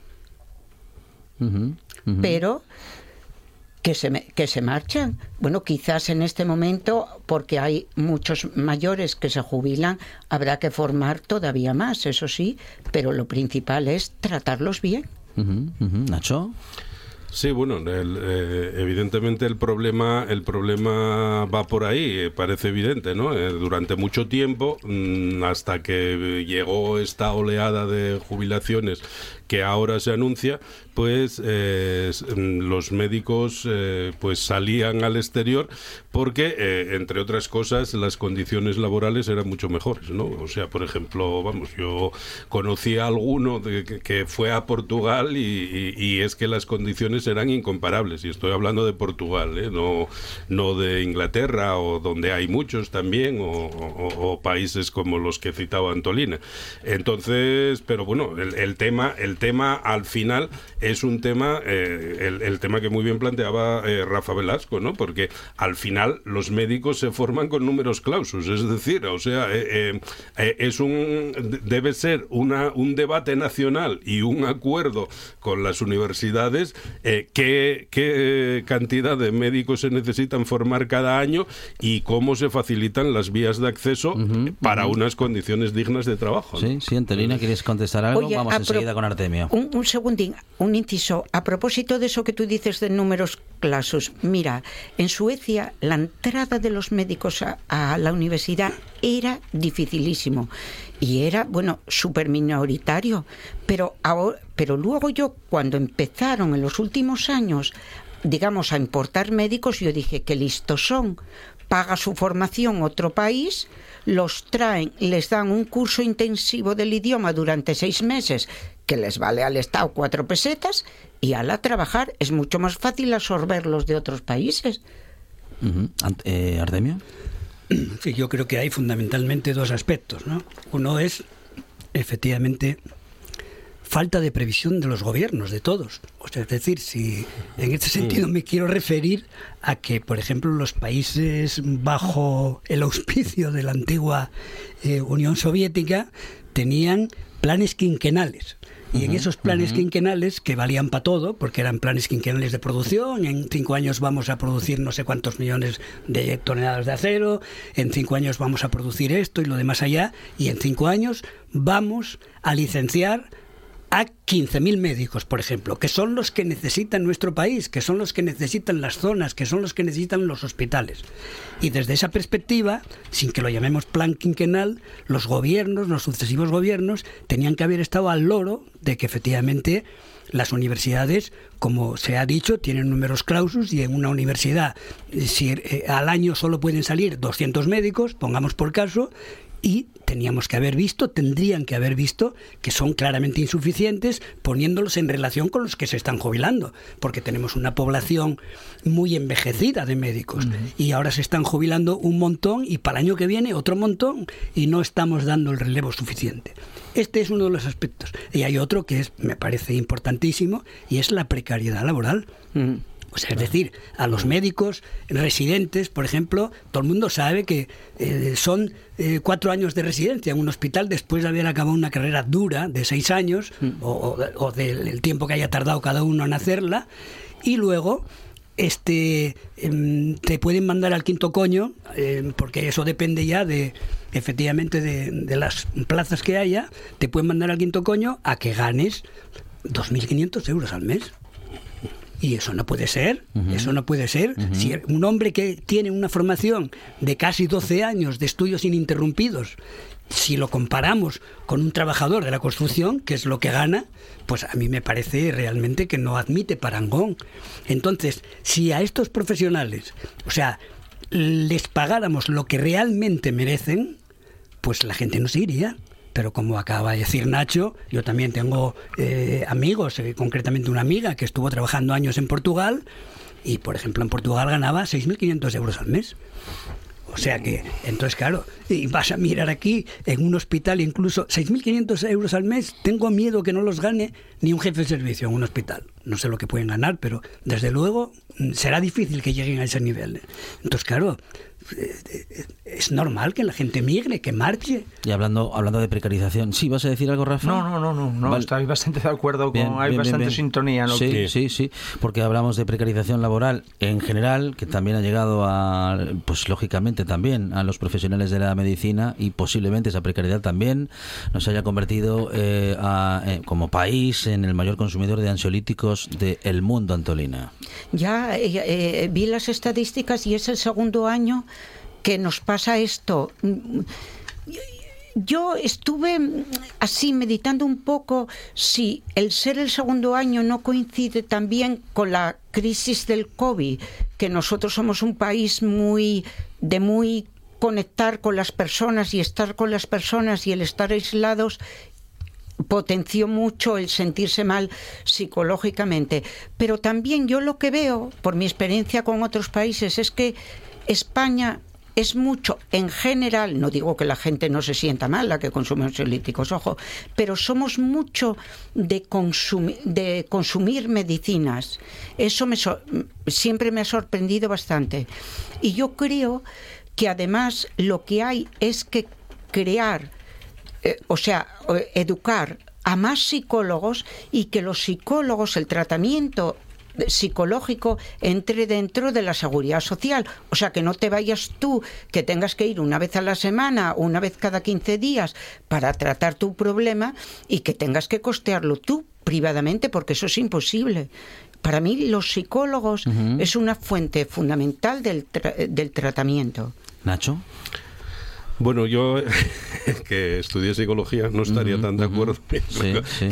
pero que se, que se marchan. Bueno, quizás en este momento, porque hay muchos mayores que se jubilan, habrá que formar todavía más, eso sí, pero lo principal es tratarlos bien. Nacho. Sí, bueno, el, eh, evidentemente el problema, el problema va por ahí, eh, parece evidente, ¿no? Eh, durante mucho tiempo, mm, hasta que llegó esta oleada de jubilaciones que ahora se anuncia, pues eh, mm, los médicos eh, pues salían al exterior porque, eh, entre otras cosas, las condiciones laborales eran mucho mejores, ¿no? O sea, por ejemplo, vamos, yo conocí a alguno de que, fue a Portugal y, es que las condiciones eran incomparables. Y estoy hablando de Portugal, no, no de Inglaterra o donde hay muchos también o, países como los que citaba Antolina. Entonces, pero bueno, el, el tema, tema al final es un tema, eh, el, el tema que muy bien planteaba eh, Rafa Velasco, ¿no? Porque al final los médicos se forman con números clausus, es decir, o sea, eh, eh, es un debe ser una, un debate nacional y un acuerdo con las universidades eh, qué, qué cantidad de médicos se necesitan formar cada año y cómo se facilitan las vías de acceso para unas condiciones dignas de trabajo. ¿no? Sí, sí, Antelina, ¿quieres contestar algo? Oye, Vamos enseguida con Un, un segundín, un inciso. A propósito de eso que tú dices de números clasos, mira, en Suecia la entrada de los médicos a, a la universidad era dificilísimo y era, bueno, súper minoritario. Pero, ahora, pero luego yo, cuando empezaron en los últimos años, digamos, a importar médicos, yo dije que listos son. Paga su formación otro país, los traen, les dan un curso intensivo del idioma durante seis meses, que les vale al Estado cuatro pesetas, y al a trabajar es mucho más fácil absorberlos de otros países. Eh, Artemio. Sí, yo creo que hay fundamentalmente dos aspectos. ¿no? Uno es, efectivamente, falta de previsión de los gobiernos, de todos. O sea, es decir, si en este sentido me quiero referir a que, por ejemplo, los países bajo el auspicio de la antigua eh, Unión Soviética tenían planes quinquenales. Y en esos planes quinquenales, que valían para todo, porque eran planes quinquenales de producción, en cinco años vamos a producir no sé cuántos millones de toneladas de acero, en cinco años vamos a producir esto y lo demás allá, y en cinco años vamos a licenciar a 15.000 médicos, por ejemplo, que son los que necesitan nuestro país, que son los que necesitan las zonas, que son los que necesitan los hospitales. Y desde esa perspectiva, sin que lo llamemos plan quinquenal, los gobiernos, los sucesivos gobiernos, tenían que haber estado al loro de que efectivamente las universidades, como se ha dicho, tienen números clausus y en una universidad, eh, eh, al año solo pueden salir 200 médicos, pongamos por caso, y teníamos que haber visto, tendrían que haber visto que son claramente insuficientes poniéndolos en relación con los que se están jubilando, porque tenemos una población muy envejecida de médicos y ahora se están jubilando un montón y para el año que viene otro montón y no estamos dando el relevo suficiente. Este es uno de los aspectos. Y hay otro que es, me parece importantísimo y es la precariedad laboral. O sea, es decir, a los médicos residentes, por ejemplo, todo el mundo sabe que eh, son eh, cuatro años de residencia en un hospital después de haber acabado una carrera dura de seis años o, o- o del el tiempo que haya tardado cada uno en hacerla y luego este em, te pueden mandar al quinto coño em, porque eso depende ya de efectivamente de, de las plazas que haya te pueden mandar al quinto coño a que ganes 2.500 euros al mes y eso no puede ser, eso no puede ser. Si un hombre que tiene una formación de casi 12 años de estudios ininterrumpidos, si lo comparamos con un trabajador de la construcción, que es lo que gana, pues a mí me parece realmente que no admite parangón. Entonces, si a estos profesionales, o sea, les pagáramos lo que realmente merecen, pues la gente no se iría. Pero como acaba de decir Nacho, yo también tengo eh, amigos, eh, concretamente una amiga que estuvo trabajando años en Portugal y, por ejemplo, en Portugal ganaba 6.500 euros al mes. O sea que, entonces, claro, y vas a mirar aquí en un hospital, incluso 6.500 euros al mes, tengo miedo que no los gane ni un jefe de servicio en un hospital. No sé lo que pueden ganar, pero desde luego mm, será difícil que lleguen a ese nivel. Entonces, claro, eh, es normal que la gente migre, que marche. Y hablando, hablando de precarización, ¿sí vas a decir algo, Rafa? No, no, no, no, no Vale. estoy bastante de acuerdo con, Bien, hay bien, bien, bastante bien. sintonía en lo sí, que... Sí, sí, porque hablamos de precarización laboral en general, que también ha llegado a, pues lógicamente también a los profesionales de la medicina y posiblemente esa precariedad también nos haya convertido eh, a- eh, como país en el mayor consumidor de ansiolíticos del mundo, Antolina. Ya eh, eh, vi las estadísticas y es el segundo año que nos pasa esto. Yo estuve así meditando un poco si el ser el segundo año no coincide también con la crisis del COVID, que nosotros somos un país muy de muy conectar con las personas y estar con las personas y el estar aislados potenció mucho el sentirse mal psicológicamente. Pero también yo lo que veo, por mi experiencia con otros países, es que España es mucho, en general, no digo que la gente no se sienta mal, la que consume ansiolíticos, ojo, pero somos mucho de, consumi- de consumir medicinas. Eso me so- siempre me ha sorprendido bastante. Y yo creo que además lo que hay es que crear eh, o sea, eh, educar a más psicólogos y que los psicólogos, el tratamiento psicológico entre dentro de la seguridad social. O sea, que no te vayas tú, que tengas que ir una vez a la semana o una vez cada 15 días para tratar tu problema y que tengas que costearlo tú privadamente, porque eso es imposible. Para mí, los psicólogos es una fuente fundamental del, tra- del tratamiento. Nacho. Bueno, yo que estudié psicología no estaría tan de acuerdo,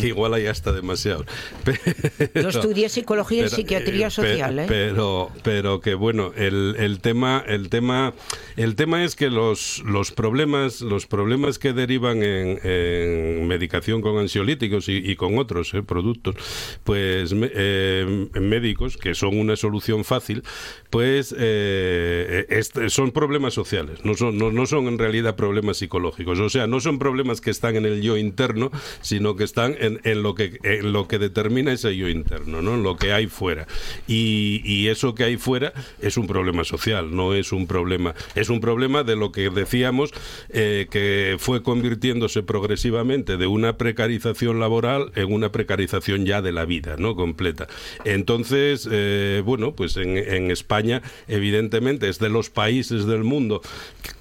que igual hay hasta demasiado. Yo estudié psicología y psiquiatría eh, social, ¿eh? Pero, pero que bueno, el, el tema, el tema, el tema es que los, los problemas, los problemas que derivan en, en medicación con ansiolíticos y, y con otros eh, productos, pues me- eh, médicos que son una solución fácil, pues eh, este- son problemas sociales, no son, no, no son en realidad problemas psicológicos. O sea, no son problemas que están en el yo interno, sino que están en, en lo que en lo que determina ese yo interno, ¿no? En lo que hay fuera. Y, y eso que hay fuera es un problema social, no es un problema, es un problema de lo que decíamos eh, que fue convirtiéndose progresivamente de una precarización laboral en una precarización ya de la vida, ¿no? Completa. Entonces, eh, bueno, pues en, en España, evidentemente, es de los países del mundo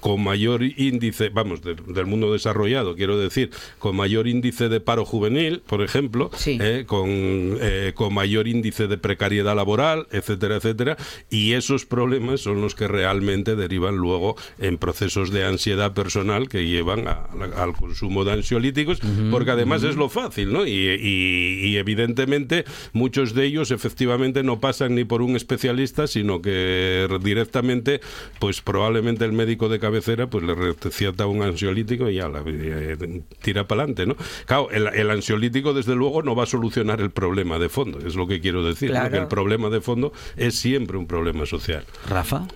con mayor índice, vamos, de- del mundo desarrollado, quiero decir, con mayor índice de paro juvenil, por ejemplo, eh, con, eh, con mayor índice de precariedad laboral, etcétera, etcétera, y esos problemas son los que realmente derivan luego en procesos de ansiedad personal que llevan a- a- al consumo de ansiolíticos, porque además es lo fácil, ¿no? Y, y- y evidentemente muchos de ellos efectivamente no pasan ni por un especialista, sino que directamente, pues probablemente el médico de cabecera pues le receta un ansiolítico y ya la, eh, tira para adelante, ¿no? Claro, el, el ansiolítico desde luego no va a solucionar el problema de fondo, es lo que quiero decir, ¿no? Claro. que el problema de fondo es siempre un problema social. Rafa.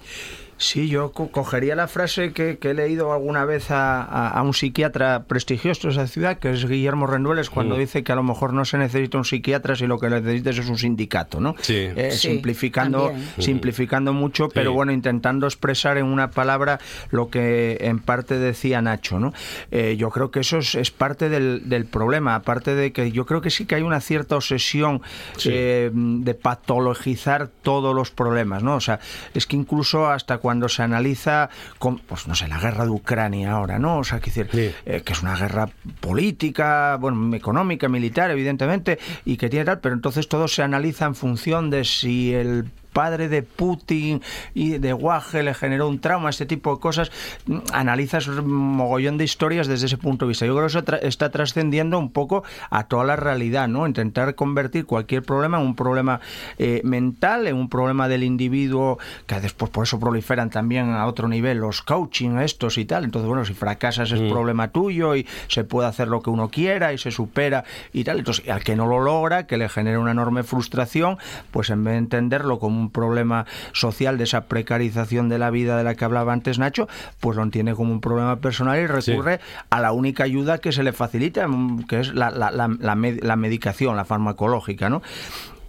Sí, yo co- cogería la frase que, que he leído alguna vez a, a- a un psiquiatra prestigioso de esa ciudad, que es Guillermo Rendueles, cuando Mm. dice que a lo mejor no se necesita un psiquiatra si lo que necesitas es un sindicato, ¿no? Sí. Eh, Sí, simplificando, también. simplificando mucho, pero bueno, intentando expresar en una palabra lo que en parte decía Nacho, ¿no? Eh, yo creo que eso es, es parte del, del problema, aparte de que yo creo que sí que hay una cierta obsesión Sí. eh, de patologizar todos los problemas, ¿no? O sea, es que incluso hasta cuando se analiza, con, pues no sé, la guerra de Ucrania ahora, ¿no? O sea, que, decir, eh, que es una guerra política, bueno, económica, militar, evidentemente, y que tiene tal, pero entonces todo se analiza en función de si el padre de Putin y de Waje le generó un trauma, este tipo de cosas, mm, analizas un mogollón de historias desde ese punto de vista. Yo creo que eso tra- está trascendiendo un poco a toda la realidad, ¿no? Intentar convertir cualquier problema en un problema eh, mental, en un problema del individuo, que después por eso proliferan también a otro nivel los coaching estos y tal. Entonces, bueno, si fracasas es problema tuyo y se puede hacer lo que uno quiera y se supera y tal. Entonces, al que no lo logra, que le genera una enorme frustración, pues en vez de entenderlo como un problema social de esa precarización de la vida de la que hablaba antes Nacho, pues lo entiende como un problema personal y recurre a la única ayuda que se le facilita, que es la, la- la- la med- la medicación, la farmacológica, ¿no?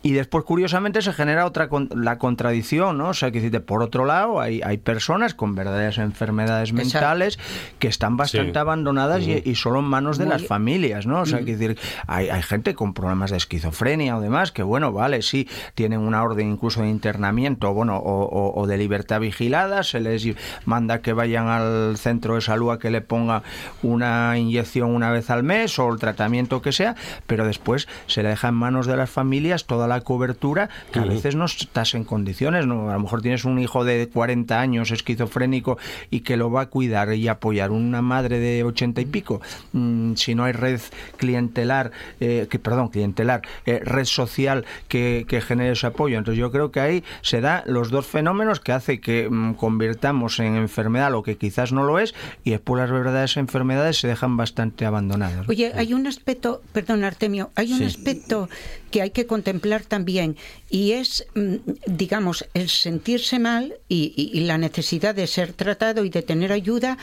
Y después, curiosamente, se genera otra con- la contradicción, ¿no? O sea, que decirte, por otro lado, hay, hay personas con verdaderas enfermedades Exacto. mentales que están bastante Sí. abandonadas y, y solo en manos de Muy- las familias, ¿no? O sea, que decir, hay, hay gente con problemas de esquizofrenia o demás que, bueno, vale, sí, tienen una orden incluso de internamiento, bueno, o, o- o de libertad vigilada, se les manda que vayan al centro de salud a que le ponga una inyección una vez al mes o el tratamiento que sea, pero después se le deja en manos de las familias toda la cobertura que a veces no estás en condiciones, ¿no? A lo mejor tienes un hijo de 40 años esquizofrénico y que lo va a cuidar y apoyar una madre de 80 y pico. Mm, si no hay red clientelar, eh, que perdón, clientelar, eh, red social que, que genere ese apoyo. Entonces yo creo que ahí se da los dos fenómenos que hace que mm, convirtamos en enfermedad lo que quizás no lo es y después las verdaderas enfermedades se dejan bastante abandonadas. Oye, hay un aspecto, perdón Artemio, hay un Sí. aspecto que hay que contemplar también y es, mm, digamos, el sentirse mal y, y- y la necesidad de ser tratado y de tener ayuda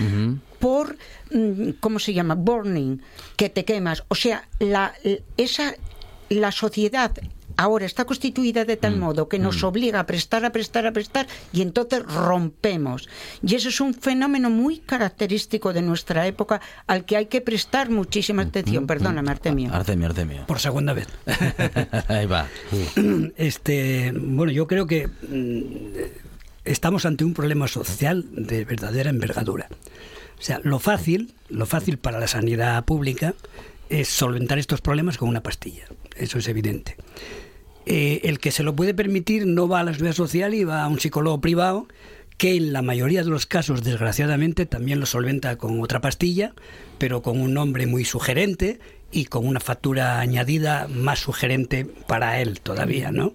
por, mm, ¿cómo se llama? Burning, que te quemas. O sea, la, esa, la sociedad ahora está constituida de tal modo que nos obliga a prestar, a prestar, a prestar y entonces rompemos. Y eso es un fenómeno muy característico de nuestra época al que hay que prestar muchísima atención. Perdóname, Artemio. Artemio, Artemio. Por segunda vez. Ahí va. Este, bueno, yo creo que mm, estamos ante un problema social de verdadera envergadura. O sea, lo fácil, lo fácil para la sanidad pública es solventar estos problemas con una pastilla. Eso es evidente. Eh, el que se lo puede permitir no va a la seguridad social y va a un psicólogo privado que en la mayoría de los casos, desgraciadamente, también lo solventa con otra pastilla, pero con un nombre muy sugerente y con una factura añadida más sugerente para él todavía, ¿no?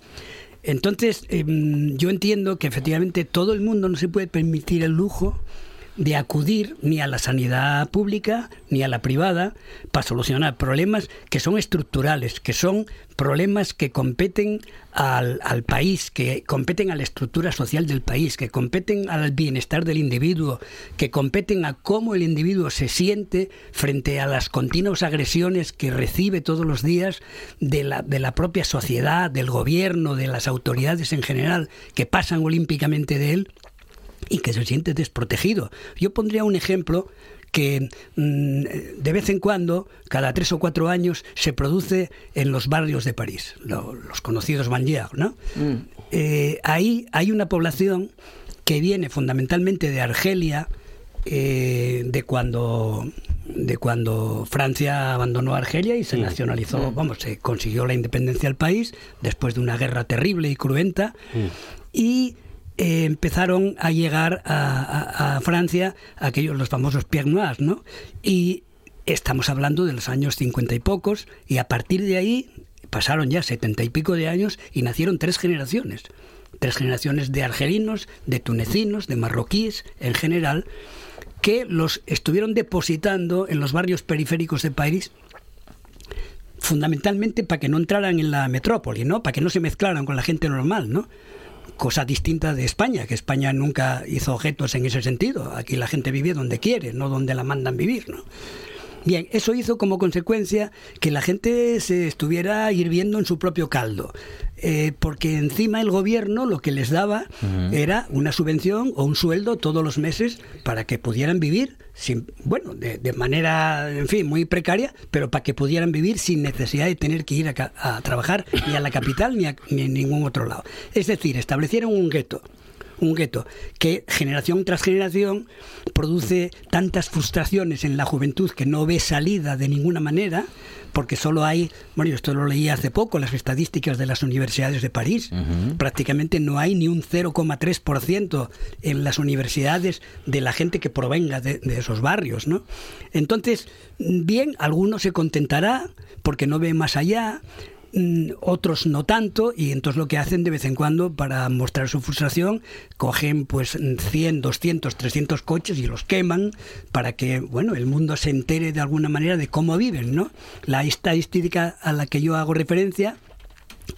Entonces, em, yo entiendo que efectivamente todo el mundo no se puede permitir el lujo de acudir ni a la sanidad pública ni a la privada para solucionar problemas que son estructurales, que son problemas que competen al, al país, que competen a la estructura social del país, que competen al bienestar del individuo, que competen a cómo el individuo se siente frente a las continuas agresiones que recibe todos los días de la, de la propia sociedad, del gobierno, de las autoridades en general, que pasan olímpicamente de él y que se siente desprotegido. Yo pondría un ejemplo que mm, de vez en cuando, cada tres o cuatro años, se produce en los barrios de París, lo- los conocidos banlieues, ¿no? Eh, ahí hay una población que viene fundamentalmente de Argelia, eh, de cuando de cuando Francia abandonó Argelia y se nacionalizó, vamos, se consiguió la independencia del país después de una guerra terrible y cruenta. Y eh, empezaron a llegar a, Francia aquellos los famosos Pierre Noirs, ¿no? Y estamos hablando de los años cincuenta y pocos y a partir de ahí pasaron ya setenta y pico de años y nacieron tres generaciones. Tres generaciones de argelinos, de tunecinos, de marroquíes en general, que los estuvieron depositando en los barrios periféricos de París fundamentalmente para que no entraran en la metrópoli, ¿no? Para que no se mezclaran con la gente normal, ¿no? Cosa distinta de España, que España nunca hizo objetos en ese sentido. Aquí la gente vive donde quiere, no donde la mandan vivir, ¿no? Bien, eso hizo como consecuencia que la gente se estuviera hirviendo en su propio caldo, eh, porque encima el gobierno lo que les daba era una subvención o un sueldo todos los meses para que pudieran vivir, sin, bueno, de, de manera, en fin, muy precaria, pero para que pudieran vivir sin necesidad de tener que ir a, a trabajar ni a la capital ni a, ni en ningún otro lado. Es decir, establecieron un gueto un gueto que generación tras generación produce tantas frustraciones en la juventud que no ve salida de ninguna manera, porque solo hay, bueno, yo esto lo leí hace poco, las estadísticas de las universidades de París, prácticamente no hay ni un 0,3% en las universidades de la gente que provenga de, de esos barrios, ¿no? Entonces, bien, alguno se contentará porque no ve más allá, otros no tanto y entonces lo que hacen de vez en cuando para mostrar su frustración cogen pues 100, 200, 300 coches y los queman para que bueno el mundo se entere de alguna manera de cómo viven no la estadística a la que yo hago referencia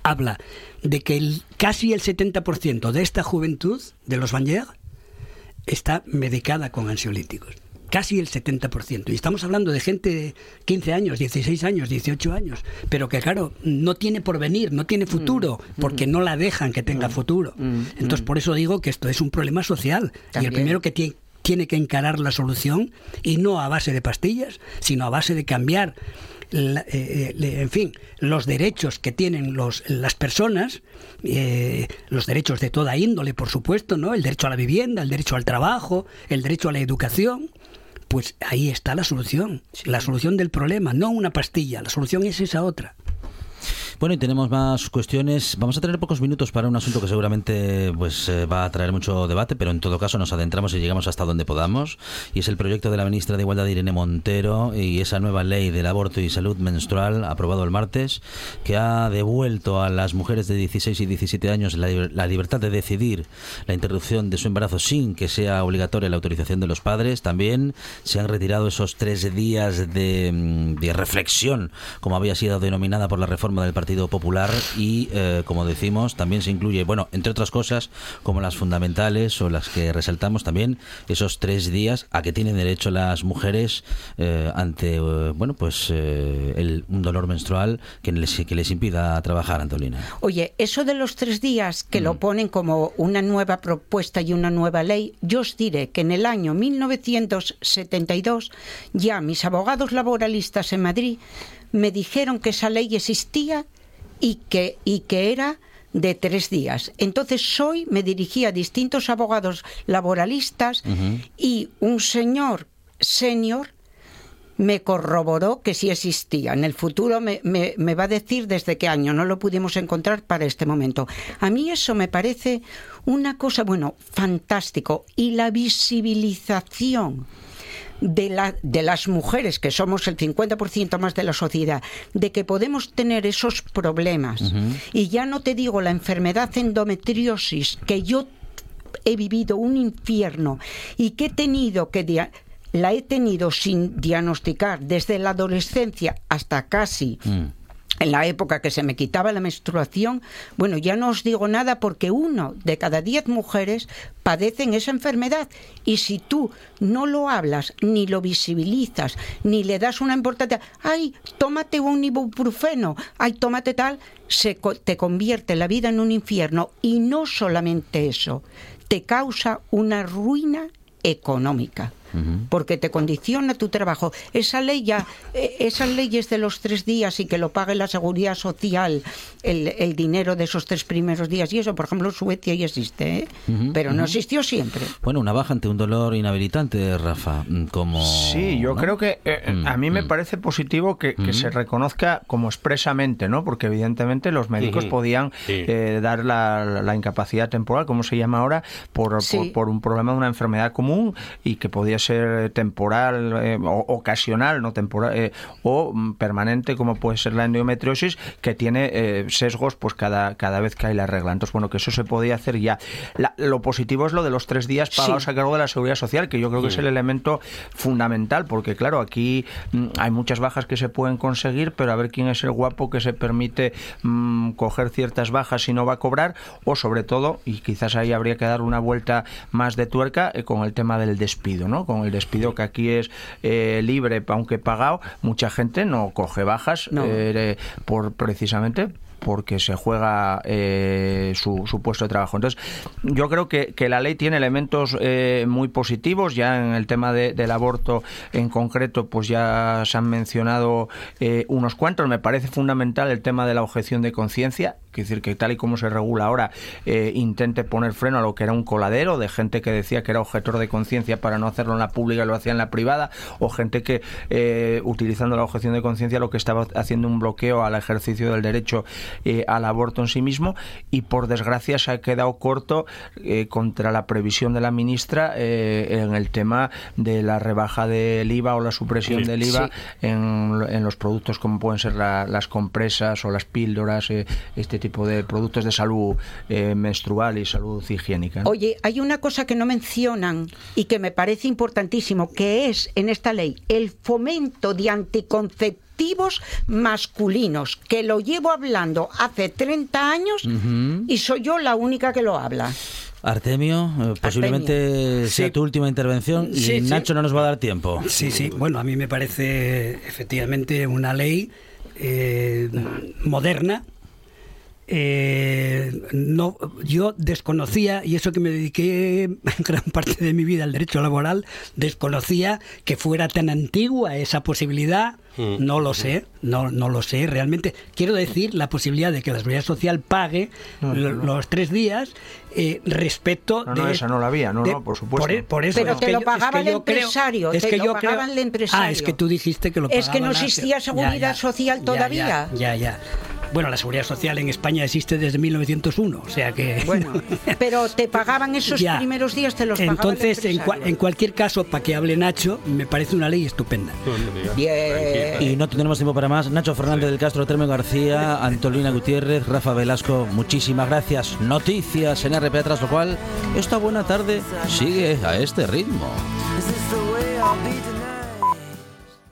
habla de que el, casi el 70% de esta juventud de los Banlieue está medicada con ansiolíticos casi el 70%. Y estamos hablando de gente de 15 años, 16 años, 18 años, pero que claro, no tiene porvenir, no tiene futuro, porque no la dejan que tenga futuro. Entonces, por eso digo que esto es un problema social. Y el primero que tiene tiene que encarar la solución y no a base de pastillas, sino a base de cambiar, la- eh, eh, en fin, los derechos que tienen los, las personas, eh, los derechos de toda índole, por supuesto, ¿no? El derecho a la vivienda, el derecho al trabajo, el derecho a la educación. Pues ahí está la solución, la solución del problema, no una pastilla, la solución es esa otra. Bueno, y tenemos más cuestiones. Vamos a tener pocos minutos para un asunto que seguramente pues eh, va a traer mucho debate, pero en todo caso nos adentramos y llegamos hasta donde podamos. Y es el proyecto de la ministra de Igualdad Irene Montero y esa nueva ley del aborto y salud menstrual aprobado el martes que ha devuelto a las mujeres de 16 y 17 años la, la libertad de decidir la interrupción de su embarazo sin que sea obligatoria la autorización de los padres. También se han retirado esos tres días de, mm, de reflexión, como había sido denominada por la reforma del Partido Popular y, eh, como decimos, también se incluye, bueno, entre otras cosas, como las fundamentales o las que resaltamos también, esos tres días a que tienen derecho las mujeres eh, ante, eh, bueno, pues el, un dolor menstrual que les, que les impida trabajar, Antolina. Oye, eso de los tres días que lo ponen como una nueva propuesta y una nueva ley, yo os diré que en el año 1972 ya mis abogados laboralistas en Madrid me dijeron que esa ley existía y que, y que era de tres días. Entonces hoy me dirigí a distintos abogados laboralistas y un señor senior me corroboró que sí existía. En el futuro me, me- me va a decir desde qué año, no lo pudimos encontrar para este momento. A mí eso me parece una cosa, bueno, fantástico. Y la visibilización de, la, de las mujeres, que somos el 50% más de la sociedad, de que podemos tener esos problemas. Y ya no te digo la enfermedad endometriosis, que yo he vivido un infierno y que he tenido que la he tenido sin diagnosticar desde la adolescencia hasta casi en la época que se me quitaba la menstruación, bueno, ya no os digo nada porque uno de cada diez mujeres padecen esa enfermedad. Y si tú no lo hablas, ni lo visibilizas, ni le das una importancia, ay, tómate un ibuprofeno, ay, tómate tal, se co- te convierte la vida en un infierno. Y no solamente eso, te causa una ruina económica porque te condiciona tu trabajo. Esa ley ya, eh, esas leyes de los tres días y que lo pague la seguridad social, el, el dinero de esos tres primeros días, y eso, por ejemplo, en Suecia ya existe, ¿eh? Pero no existió siempre. Bueno, una baja ante un dolor inhabilitante, Rafa, mm, como... Sí, yo ¿no? creo que eh, Mm, a mí me mm. parece positivo que, que se reconozca como expresamente, ¿no? Porque evidentemente los médicos podían Sí. eh, dar la, la incapacidad temporal, como se llama ahora, por, Sí. por, por un problema de una enfermedad común y que podía ser temporal, eh, o, ocasional, no temporal, eh, o mm, permanente, como puede ser la endometriosis, que tiene eh, sesgos pues cada, cada vez que hay la regla. Entonces, bueno, que eso se podía hacer ya. La- lo positivo es lo de los tres días pagados Sí. a cargo de la seguridad social, que yo creo que es el elemento fundamental, porque claro, aquí mm, hay muchas bajas que se pueden conseguir, pero a ver quién es el guapo que se permite mm, coger ciertas bajas y no va a cobrar, o sobre todo, y quizás ahí habría que dar una vuelta más de tuerca eh, con el tema del despido, ¿no? Con el despido que aquí es eh, libre, aunque pagado, mucha gente no coge bajas No. eh, por precisamente porque se juega eh, su, su puesto de trabajo. Entonces, yo creo que, que la ley tiene elementos eh, muy positivos. Ya en el tema de- del aborto en concreto, pues ya se han mencionado eh, unos cuantos. Me parece fundamental el tema de la objeción de conciencia. Es decir, que tal y como se regula ahora, eh, intente poner freno a lo que era un coladero de gente que decía que era objetor de conciencia para no hacerlo en la pública y lo hacía en la privada, o gente que, eh, utilizando la objeción de conciencia, lo que estaba haciendo un bloqueo al ejercicio del derecho eh, al aborto en sí mismo, y por desgracia se ha quedado corto eh, contra la previsión de la ministra eh, en el tema de la rebaja del IVA o la supresión Sí. del IVA Sí. en, en los productos como pueden ser la- las compresas o las píldoras, eh, este tipo de productos de salud eh, menstrual y salud higiénica. ¿no? Oye, hay una cosa que no mencionan y que me parece importantísimo, que es en esta ley el fomento de anticonceptivos masculinos, que lo llevo hablando hace 30 años y soy yo la única que lo habla. Artemio, eh, posiblemente sea Sí. tu última intervención y Sí, sí. Nacho no nos va a dar tiempo. Sí, sí. Bueno, a mí me parece efectivamente una ley eh, moderna. Eh, no, yo desconocía, y eso que me dediqué gran parte de mi vida al derecho laboral, desconocía que fuera tan antigua esa posibilidad. Mm. No lo sé, no, no lo sé realmente. Quiero decir la posibilidad de que la seguridad social pague No, lo- no. los tres días eh, respecto No, no, de esa no la había, no, de- no, por supuesto. Por, e- por eso Pero es te que lo yo- es pagaba que el empresario, es te que lo yo pagaba creo- el empresario. Ah, es que tú dijiste que lo Es que no pagaba existía seguridad social ya, todavía. Ya, ya, ya. Bueno, la seguridad social en España existe desde 1901, o sea que... Bueno, pero te pagaban esos Ya. primeros días, te los pagaba Entonces, el en, cua- en cualquier caso, para que hable Nacho, me parece una ley estupenda. Y no tenemos tiempo para más. Nacho Fernández del Castro, Tremio García, Antolina Gutiérrez, Rafa Velasco, muchísimas gracias. Noticias en RP, tras lo cual esta buena tarde sigue a este ritmo.